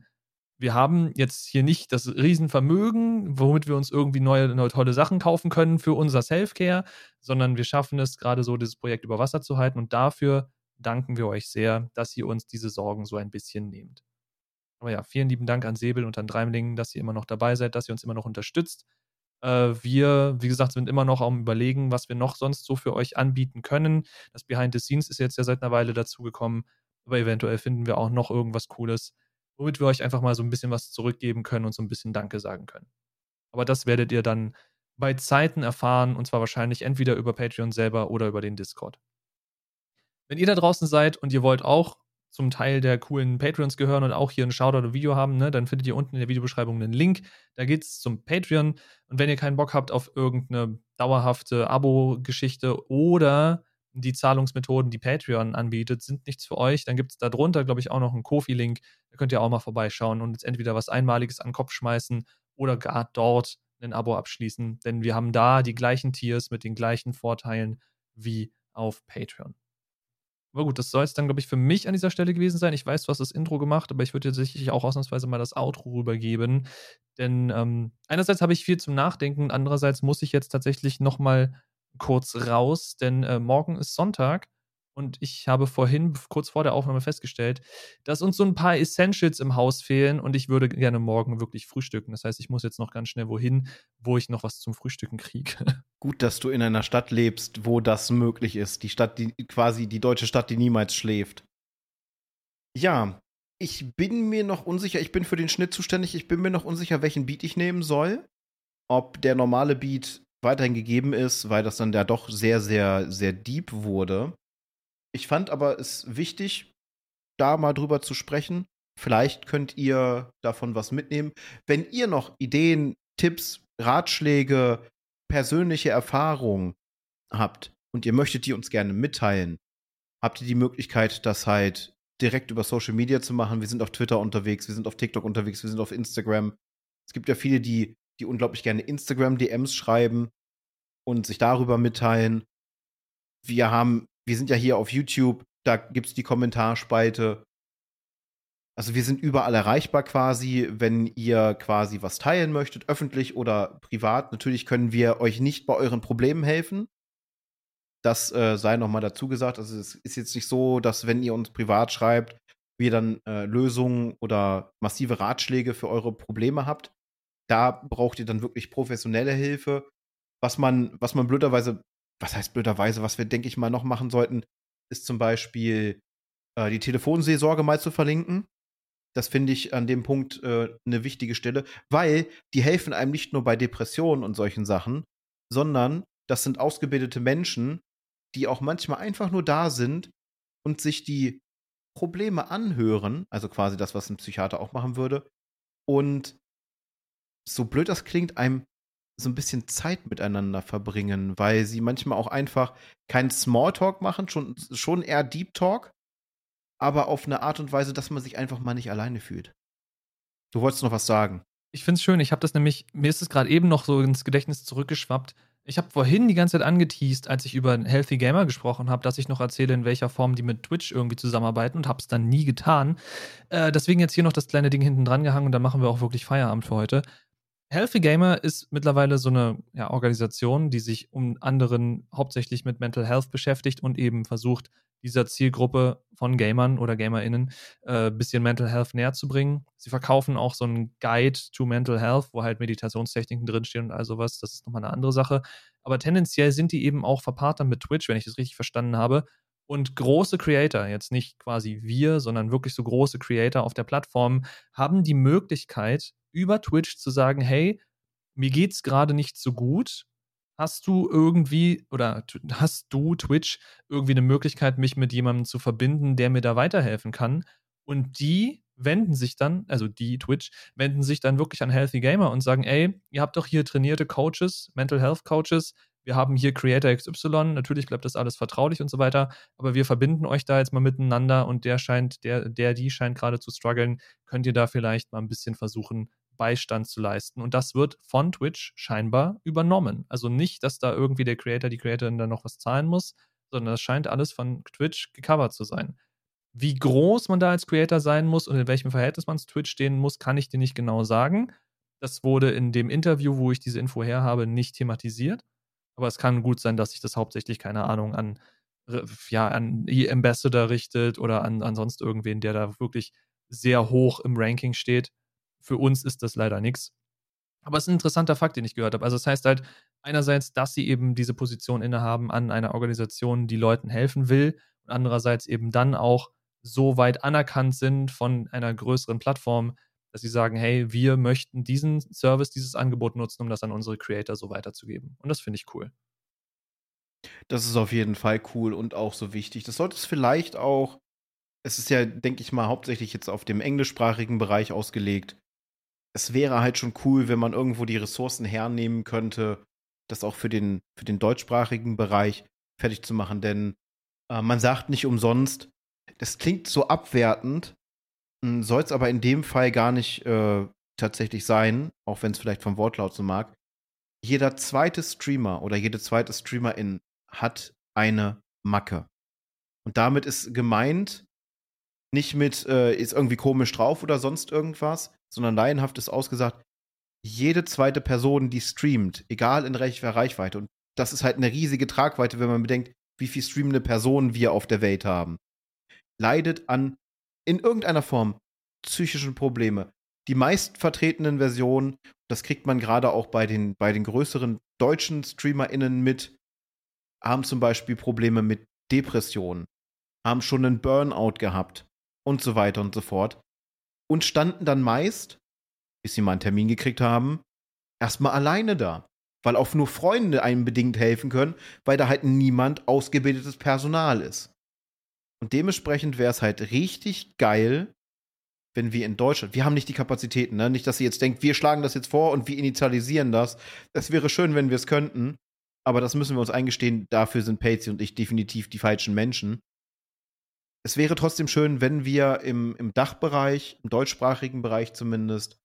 wir haben jetzt hier nicht das Riesenvermögen, womit wir uns irgendwie neue, neue tolle Sachen kaufen können für unser Self-Care, sondern wir schaffen es gerade so, dieses Projekt über Wasser zu halten und dafür danken wir euch sehr, dass ihr uns diese Sorgen so ein bisschen nehmt. Aber ja, vielen lieben Dank an Säbel und an Dreimlingen, dass ihr immer noch dabei seid, dass ihr uns immer noch unterstützt. Äh, wir, wie gesagt, sind immer noch am Überlegen, was wir noch sonst so für euch anbieten können. Das Behind the Scenes ist jetzt ja seit einer Weile dazugekommen. Aber eventuell finden wir auch noch irgendwas Cooles, womit wir euch einfach mal so ein bisschen was zurückgeben können und so ein bisschen Danke sagen können. Aber das werdet ihr dann bei Zeiten erfahren und zwar wahrscheinlich entweder über Patreon selber oder über den Discord. Wenn ihr da draußen seid und ihr wollt auch zum Teil der coolen Patreons gehören und auch hier ein Shoutout und Video haben, ne, dann findet ihr unten in der Videobeschreibung einen Link. Da geht es zum Patreon. Und wenn ihr keinen Bock habt auf irgendeine dauerhafte Abo-Geschichte oder die Zahlungsmethoden, die Patreon anbietet, sind nichts für euch, dann gibt es da drunter, glaube ich, auch noch einen Kofi-Link. Da könnt ihr auch mal vorbeischauen und jetzt entweder was Einmaliges an den Kopf schmeißen oder gar dort ein Abo abschließen. Denn wir haben da die gleichen Tiers mit den gleichen Vorteilen wie auf Patreon. Aber gut, das soll es dann, glaube ich, für mich an dieser Stelle gewesen sein. Ich weiß, du hast das Intro gemacht, aber ich würde dir sicherlich auch ausnahmsweise mal das Outro rübergeben. Denn ähm, einerseits habe ich viel zum Nachdenken, andererseits muss ich jetzt tatsächlich nochmal kurz raus, denn äh, morgen ist Sonntag und ich habe vorhin, kurz vor der Aufnahme, festgestellt, dass uns so ein paar Essentials im Haus fehlen und ich würde gerne morgen wirklich frühstücken. Das heißt, ich muss jetzt noch ganz schnell wohin, wo ich noch was zum Frühstücken kriege. <laughs> Gut, dass du in einer Stadt lebst, wo das möglich ist. Die Stadt, die quasi die deutsche Stadt, die niemals schläft. Ja, ich bin mir noch unsicher. Ich bin für den Schnitt zuständig. Ich bin mir noch unsicher, welchen Beat ich nehmen soll. Ob der normale Beat weiterhin gegeben ist, weil das dann ja doch sehr, sehr, sehr deep wurde. Ich fand aber es wichtig, da mal drüber zu sprechen. Vielleicht könnt ihr davon was mitnehmen. Wenn ihr noch Ideen, Tipps, Ratschläge, persönliche Erfahrungen habt und ihr möchtet die uns gerne mitteilen, habt ihr die Möglichkeit, das halt direkt über Social Media zu machen. Wir sind auf Twitter unterwegs, wir sind auf TikTok unterwegs, wir sind auf Instagram. Es gibt ja viele, die, die unglaublich gerne Instagram-DMs schreiben und sich darüber mitteilen. Wir haben wir sind ja hier auf YouTube, da gibt es die Kommentarspalte. Also wir sind überall erreichbar quasi, wenn ihr quasi was teilen möchtet, öffentlich oder privat. Natürlich können wir euch nicht bei euren Problemen helfen. Das äh, sei nochmal dazu gesagt. Also es ist jetzt nicht so, dass wenn ihr uns privat schreibt, wir dann äh, Lösungen oder massive Ratschläge für eure Probleme habt. Da braucht ihr dann wirklich professionelle Hilfe. Was man, was man blöderweise was heißt blöderweise, was wir, denke ich mal, noch machen sollten, ist zum Beispiel äh, die Telefonseelsorge mal zu verlinken. Das finde ich an dem Punkt äh, eine wichtige Stelle, weil die helfen einem nicht nur bei Depressionen und solchen Sachen, sondern das sind ausgebildete Menschen, die auch manchmal einfach nur da sind und sich die Probleme anhören, also quasi das, was ein Psychiater auch machen würde, und so blöd das klingt, einem so ein bisschen Zeit miteinander verbringen, weil sie manchmal auch einfach keinen Smalltalk machen, schon, schon eher Deep Talk, aber auf eine Art und Weise, dass man sich einfach mal nicht alleine fühlt. Du wolltest noch was sagen. Ich finde es schön, ich habe das nämlich, mir ist es gerade eben noch so ins Gedächtnis zurückgeschwappt. Ich habe vorhin die ganze Zeit angeteased, als ich über Healthy Gamer gesprochen habe, dass ich noch erzähle, in welcher Form die mit Twitch irgendwie zusammenarbeiten und habe es dann nie getan. Äh, deswegen jetzt hier noch das kleine Ding hinten dran gehangen und dann machen wir auch wirklich Feierabend für heute. Healthy Gamer ist mittlerweile so eine ja, Organisation, die sich um anderen hauptsächlich mit Mental Health beschäftigt und eben versucht, dieser Zielgruppe von Gamern oder GamerInnen ein äh, bisschen Mental Health näher zu bringen. Sie verkaufen auch so einen Guide to Mental Health, wo halt Meditationstechniken drinstehen und all sowas. Das ist nochmal eine andere Sache. Aber tendenziell sind die eben auch verpartnert mit Twitch, wenn ich das richtig verstanden habe. Und große Creator, jetzt nicht quasi wir, sondern wirklich so große Creator auf der Plattform, haben die Möglichkeit, über Twitch zu sagen, hey, mir geht's gerade nicht so gut. Hast du irgendwie oder hast du Twitch irgendwie eine Möglichkeit, mich mit jemandem zu verbinden, der mir da weiterhelfen kann? Und die wenden sich dann, also die Twitch, wenden sich dann wirklich an Healthy Gamer und sagen, ey, ihr habt doch hier trainierte Coaches, Mental Health Coaches, wir haben hier Creator XY, natürlich bleibt das alles vertraulich und so weiter, aber wir verbinden euch da jetzt mal miteinander und der scheint, der, der, die scheint gerade zu strugglen, könnt ihr da vielleicht mal ein bisschen versuchen, Beistand zu leisten. Und das wird von Twitch scheinbar übernommen. Also nicht, dass da irgendwie der Creator, die Creatorin dann noch was zahlen muss, sondern das scheint alles von Twitch gecovert zu sein. Wie groß man da als Creator sein muss und in welchem Verhältnis man zu Twitch stehen muss, kann ich dir nicht genau sagen. Das wurde in dem Interview, wo ich diese Info her habe, nicht thematisiert. Aber es kann gut sein, dass sich das hauptsächlich, keine Ahnung, an, ja, an E-Ambassador richtet oder an, an sonst irgendwen, der da wirklich sehr hoch im Ranking steht. Für uns ist das leider nichts. Aber es ist ein interessanter Fakt, den ich gehört habe. Also es das heißt halt einerseits, dass sie eben diese Position innehaben an einer Organisation, die Leuten helfen will und andererseits eben dann auch so weit anerkannt sind von einer größeren Plattform, dass sie sagen, hey, wir möchten diesen Service, dieses Angebot nutzen, um das an unsere Creator so weiterzugeben. Und das finde ich cool. Das ist auf jeden Fall cool und auch so wichtig. Das sollte es vielleicht auch, es ist ja, denke ich mal, hauptsächlich jetzt auf dem englischsprachigen Bereich ausgelegt. Es wäre halt schon cool, wenn man irgendwo die Ressourcen hernehmen könnte, das auch für den, für den deutschsprachigen Bereich fertig zu machen. Denn äh, man sagt nicht umsonst, das klingt so abwertend, hm, soll es aber in dem Fall gar nicht äh, tatsächlich sein, auch wenn es vielleicht vom Wortlaut so mag. Jeder zweite Streamer oder jede zweite Streamerin hat eine Macke. Und damit ist gemeint, nicht mit, äh, ist irgendwie komisch drauf oder sonst irgendwas, sondern laienhaft ist ausgesagt, jede zweite Person, die streamt, egal in welcher Reichweite, und das ist halt eine riesige Tragweite, wenn man bedenkt, wie viele streamende Personen wir auf der Welt haben, leidet an in irgendeiner Form psychischen Probleme. Die meist vertretenen Versionen, das kriegt man gerade auch bei den, bei den größeren deutschen StreamerInnen mit, haben zum Beispiel Probleme mit Depressionen, haben schon einen Burnout gehabt und so weiter und so fort. Und standen dann meist, bis sie mal einen Termin gekriegt haben, erstmal alleine da. Weil auch nur Freunde einem bedingt helfen können, weil da halt niemand ausgebildetes Personal ist. Und dementsprechend wäre es halt richtig geil, wenn wir in Deutschland, wir haben nicht die Kapazitäten, ne? nicht, dass ihr jetzt denkt, wir schlagen das jetzt vor und wir initialisieren das. Es wäre schön, wenn wir es könnten, aber das müssen wir uns eingestehen, dafür sind Patsy und ich definitiv die falschen Menschen. Es wäre trotzdem schön, wenn wir im, im Dachbereich, im deutschsprachigen Bereich zumindest,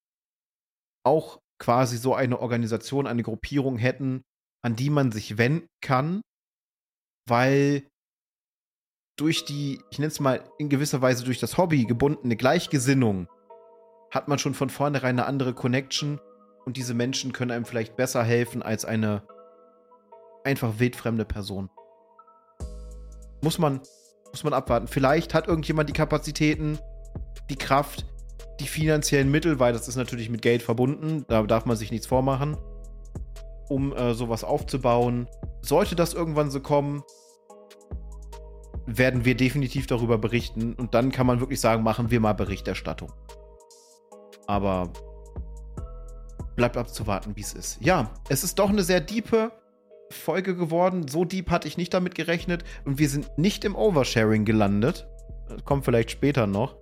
auch quasi so eine Organisation, eine Gruppierung hätten, an die man sich wenden kann, weil durch die, ich nenne es mal in gewisser Weise durch das Hobby gebundene Gleichgesinnung, hat man schon von vornherein eine andere Connection und diese Menschen können einem vielleicht besser helfen als eine einfach wildfremde Person. Muss man, muss man abwarten. Vielleicht hat irgendjemand die Kapazitäten, die Kraft, die finanziellen Mittel, weil das ist natürlich mit Geld verbunden, da darf man sich nichts vormachen, um äh, sowas aufzubauen. Sollte das irgendwann so kommen, werden wir definitiv darüber berichten und dann kann man wirklich sagen, machen wir mal Berichterstattung. Aber bleibt abzuwarten, wie es ist. Ja, es ist doch eine sehr diepe Folge geworden. So deep hatte ich nicht damit gerechnet. Und wir sind nicht im Oversharing gelandet. Das kommt vielleicht später noch.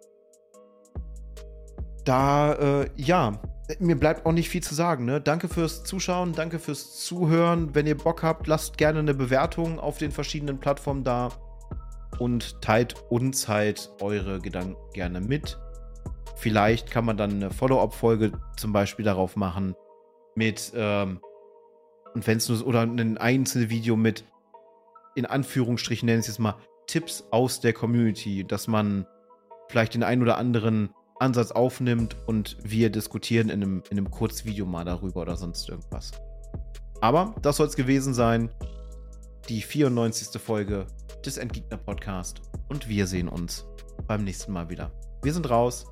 Da, äh, ja, mir bleibt auch nicht viel zu sagen. Ne? Danke fürs Zuschauen, danke fürs Zuhören. Wenn ihr Bock habt, lasst gerne eine Bewertung auf den verschiedenen Plattformen da und teilt uns halt eure Gedanken gerne mit. Vielleicht kann man dann eine Follow-up-Folge zum Beispiel darauf machen mit ähm, und wenn es nur oder ein einzelnes Video mit in Anführungsstrichen nenne ich es jetzt mal Tipps aus der Community, dass man vielleicht den einen oder anderen Ansatz aufnimmt und wir diskutieren in einem, in einem Kurzvideo mal darüber oder sonst irgendwas. Aber das soll es gewesen sein. Die 94. Folge des Endgegner Podcast und wir sehen uns beim nächsten Mal wieder. Wir sind raus.